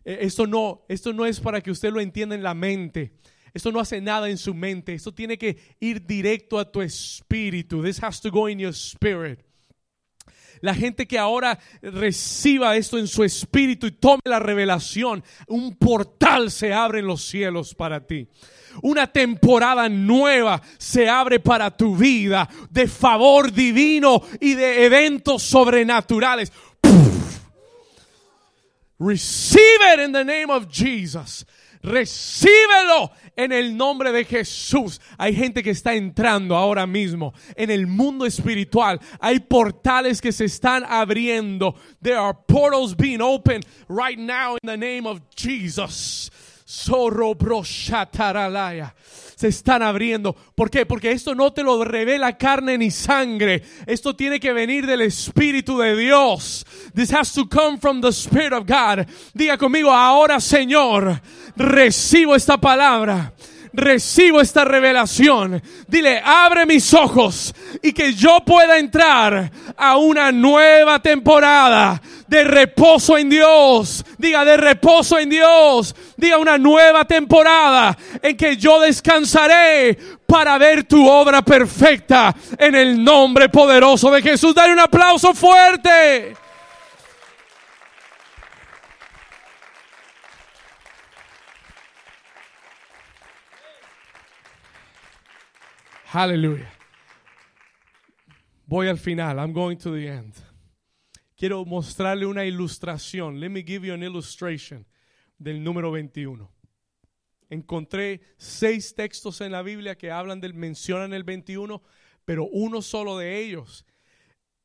eh, esto no, esto no es para que usted lo entienda en la mente. Esto no hace nada en su mente. Esto tiene que ir directo a tu espíritu. This has to go in your spirit. La gente que ahora reciba esto en su espíritu y tome la revelación, un portal se abre en los cielos para ti. Una temporada nueva se abre para tu vida de favor divino y de eventos sobrenaturales. Receive it in the name of Jesus. Recíbelo en el nombre de Jesús. Hay gente que está entrando ahora mismo en el mundo espiritual. Hay portales que se están abriendo. There are portals being opened right now in the name of Jesus. Se están abriendo. ¿Por qué? Porque esto no te lo revela carne ni sangre. Esto tiene que venir del Espíritu de Dios. This has to come from the Spirit of God. Diga conmigo, ahora Señor, recibo esta palabra recibo esta revelación. Dile, abre mis ojos y que yo pueda entrar a una nueva temporada de reposo en Dios. Diga, de reposo en Dios. Diga, una nueva temporada en que yo descansaré para ver tu obra perfecta en el nombre poderoso de Jesús. Dale un aplauso fuerte. Aleluya. Voy al final. I'm going to the end. Quiero mostrarle una ilustración. Let me give you an illustration del número 21. Encontré seis textos en la Biblia que hablan del, mencionan el 21, pero uno solo de ellos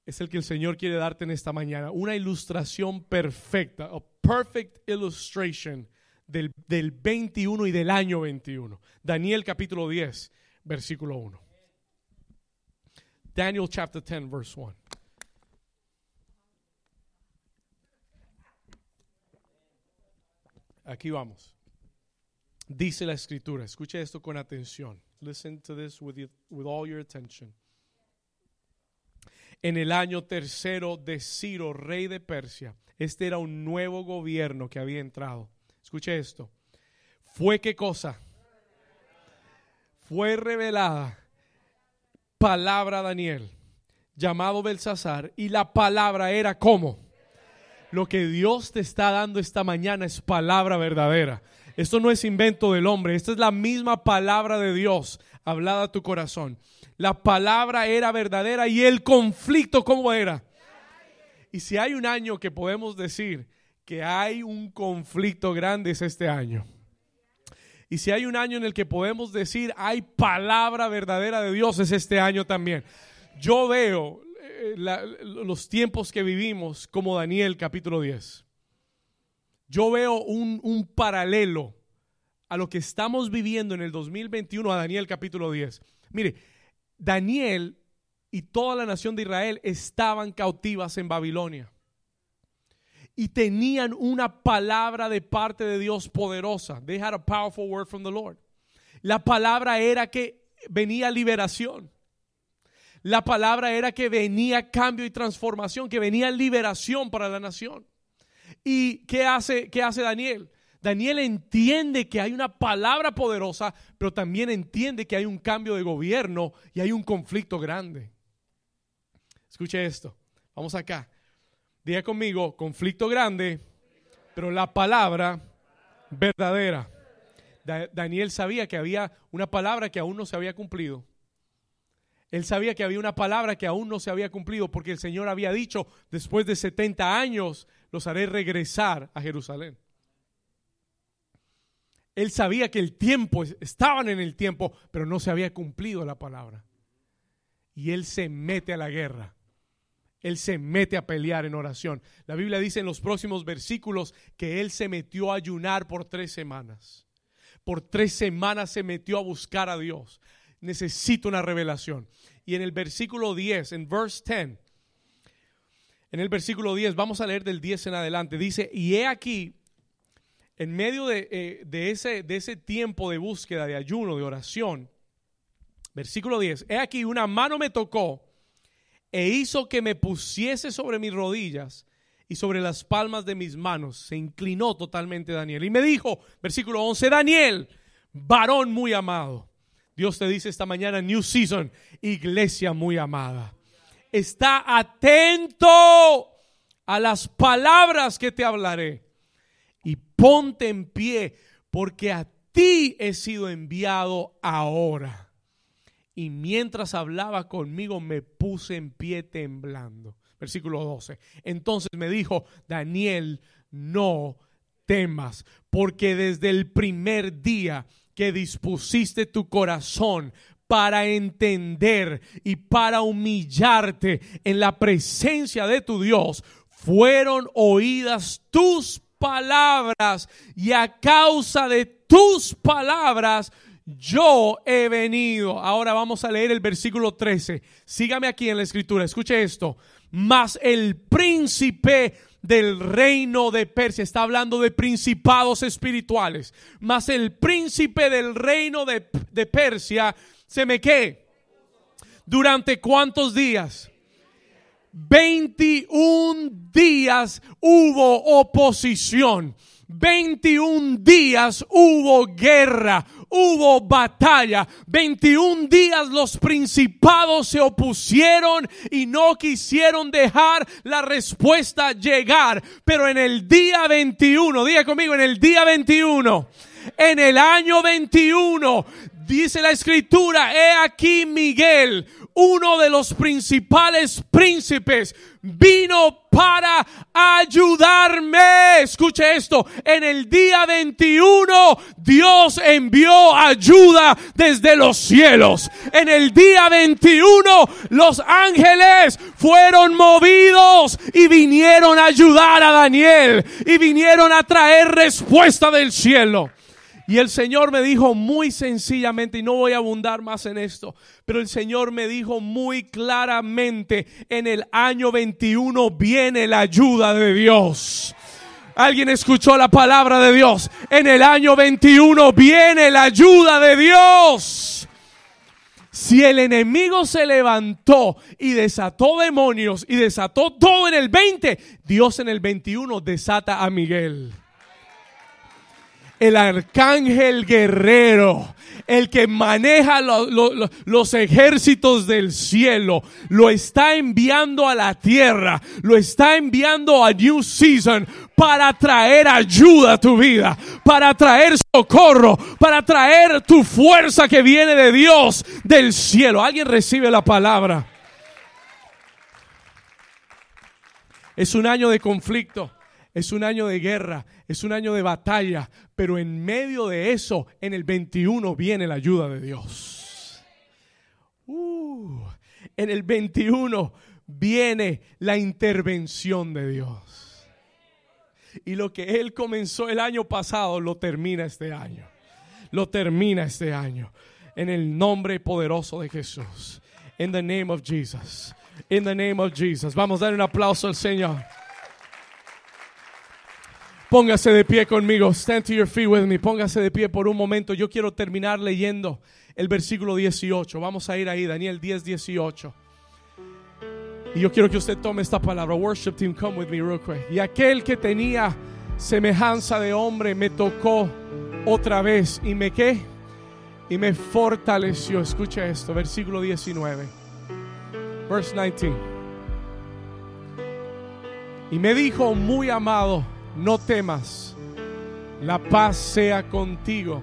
es el que el Señor quiere darte en esta mañana. Una ilustración perfecta, a perfect illustration del, del 21 y del año 21. Daniel capítulo 10 versículo 1. Daniel chapter 10, verse 1. Aquí vamos. Dice la escritura, escuche esto con atención. Listen to this with, with all your attention. En el año tercero de Ciro, rey de Persia, este era un nuevo gobierno que había entrado. Escuche esto. Fue qué cosa? Fue revelada palabra Daniel, llamado Belsasar, y la palabra era como. Lo que Dios te está dando esta mañana es palabra verdadera. Esto no es invento del hombre, esta es la misma palabra de Dios hablada a tu corazón. La palabra era verdadera y el conflicto, ¿cómo era? Y si hay un año que podemos decir que hay un conflicto grande, es este año. Y si hay un año en el que podemos decir hay palabra verdadera de Dios, es este año también. Yo veo la- los tiempos que vivimos como Daniel capítulo 10. Yo veo un, un paralelo a lo que estamos viviendo en el 2021 a Daniel capítulo 10. Mire, Daniel y toda la nación de Israel estaban cautivas en Babilonia y tenían una palabra de parte de Dios poderosa. They had a powerful word from the Lord. La palabra era que venía liberación. La palabra era que venía cambio y transformación, que venía liberación para la nación. ¿Y qué hace, qué hace Daniel? Daniel entiende que hay una palabra poderosa, pero también entiende que hay un cambio de gobierno y hay un conflicto grande. Escuche esto. Vamos acá. Diga conmigo, conflicto grande, pero la palabra verdadera. Da- Daniel sabía que había una palabra que aún no se había cumplido. Él sabía que había una palabra que aún no se había cumplido porque el Señor había dicho, después de 70 años los haré regresar a Jerusalén. Él sabía que el tiempo, estaban en el tiempo, pero no se había cumplido la palabra. Y él se mete a la guerra. Él se mete a pelear en oración. La Biblia dice en los próximos versículos que él se metió a ayunar por tres semanas. Por tres semanas se metió a buscar a Dios. Necesito una revelación. Y en el versículo 10, en verse 10, en el versículo 10, vamos a leer del 10 en adelante, dice, y he aquí, en medio de, eh, de ese, de ese tiempo de búsqueda, de ayuno, de oración, versículo 10, he aquí una mano me tocó e hizo que me pusiese sobre mis rodillas y sobre las palmas de mis manos. Se inclinó totalmente Daniel y me dijo, versículo 11, Daniel, varón muy amado. Dios te dice esta mañana, New Season, iglesia muy amada. Está atento a las palabras que te hablaré y ponte en pie, porque a ti he sido enviado ahora. Y mientras hablaba conmigo, me puse en pie temblando. Versículo 12. Entonces me dijo, Daniel, no temas, porque desde el primer día que dispusiste tu corazón para entender y para humillarte en la presencia de tu Dios, fueron oídas tus palabras y a causa de tus palabras yo he venido. Ahora vamos a leer el versículo 13. Sígame aquí en la escritura. Escuche esto. Mas el príncipe del reino de Persia, está hablando de principados espirituales, mas el príncipe del reino de, de Persia se me qué. ¿Durante cuántos días? 21 días hubo oposición. 21 días hubo guerra, hubo batalla. 21 días los principados se opusieron y no quisieron dejar la respuesta llegar. Pero en el día 21, diga conmigo, en el día 21, en el año 21, dice la escritura, he aquí Miguel, uno de los principales príncipes, vino para ayudarme. Escuche esto, en el día 21 Dios envió ayuda desde los cielos. En el día 21 los ángeles fueron movidos y vinieron a ayudar a Daniel y vinieron a traer respuesta del cielo. Y el Señor me dijo muy sencillamente, y no voy a abundar más en esto, pero el Señor me dijo muy claramente, en el año 21 viene la ayuda de Dios. Alguien escuchó la palabra de Dios. En el año 21 viene la ayuda de Dios. Si el enemigo se levantó y desató demonios y desató todo en el 20, Dios en el 21 desata a Miguel. El arcángel guerrero el que maneja los ejércitos del cielo, lo está enviando a la tierra, lo está enviando a New Season para traer ayuda a tu vida, para traer socorro, para traer tu fuerza que viene de Dios, del cielo. Alguien recibe la palabra. Es un año de conflicto. Es un año de guerra, es un año de batalla, pero en medio de eso, en el 21 viene la ayuda de Dios. Uh, en el 21 viene la intervención de Dios. Y lo que Él comenzó el año pasado, lo termina este año. Lo termina este año. En el nombre poderoso de Jesús. In the name of Jesus. In the name of Jesus. Vamos a dar un aplauso al Señor. Póngase de pie conmigo. Stand to your feet with me. Póngase de pie por un momento. Yo quiero terminar leyendo el versículo 18. Vamos a ir ahí, Daniel 10, 18. Y yo quiero que usted tome esta palabra. Worship team, come with me real quick. Y aquel que tenía semejanza de hombre me tocó otra vez y me qué? Y me fortaleció. Escucha esto, versículo 19. Verse 19. Y me dijo, muy amado, no temas, la paz sea contigo.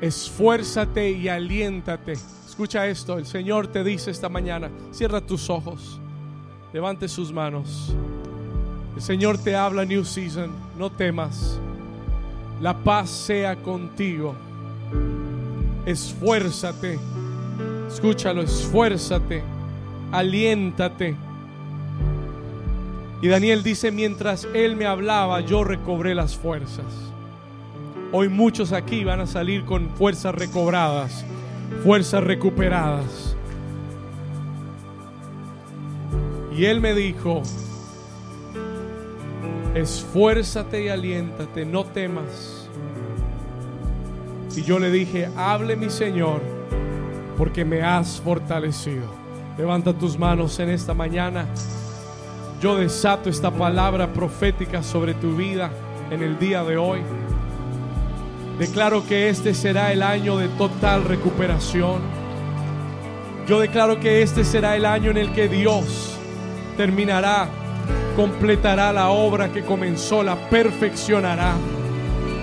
Esfuérzate y aliéntate. Escucha esto, el Señor te dice esta mañana, cierra tus ojos, levante sus manos. El Señor te habla New Season, no temas. La paz sea contigo. Esfuérzate. Escúchalo, esfuérzate. Aliéntate y Daniel dice, mientras él me hablaba, yo recobré las fuerzas. Hoy muchos aquí van a salir con fuerzas recobradas, fuerzas recuperadas. Y él me dijo, esfuérzate y aliéntate, no temas. Y yo le dije, hable mi Señor, porque me has fortalecido. Levanta tus manos en esta mañana. Yo desato esta palabra profética sobre tu vida en el día de hoy. Declaro que este será el año de total recuperación. Yo declaro que este será el año en el que Dios terminará, completará la obra que comenzó, la perfeccionará.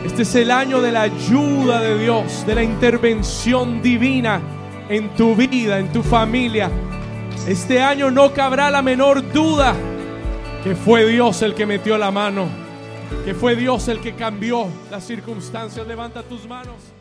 Este es el año de la ayuda de Dios, de la intervención divina en tu vida, en tu familia. Este año no cabrá la menor duda que fue Dios el que metió la mano, que fue Dios el que cambió las circunstancias. Levanta tus manos.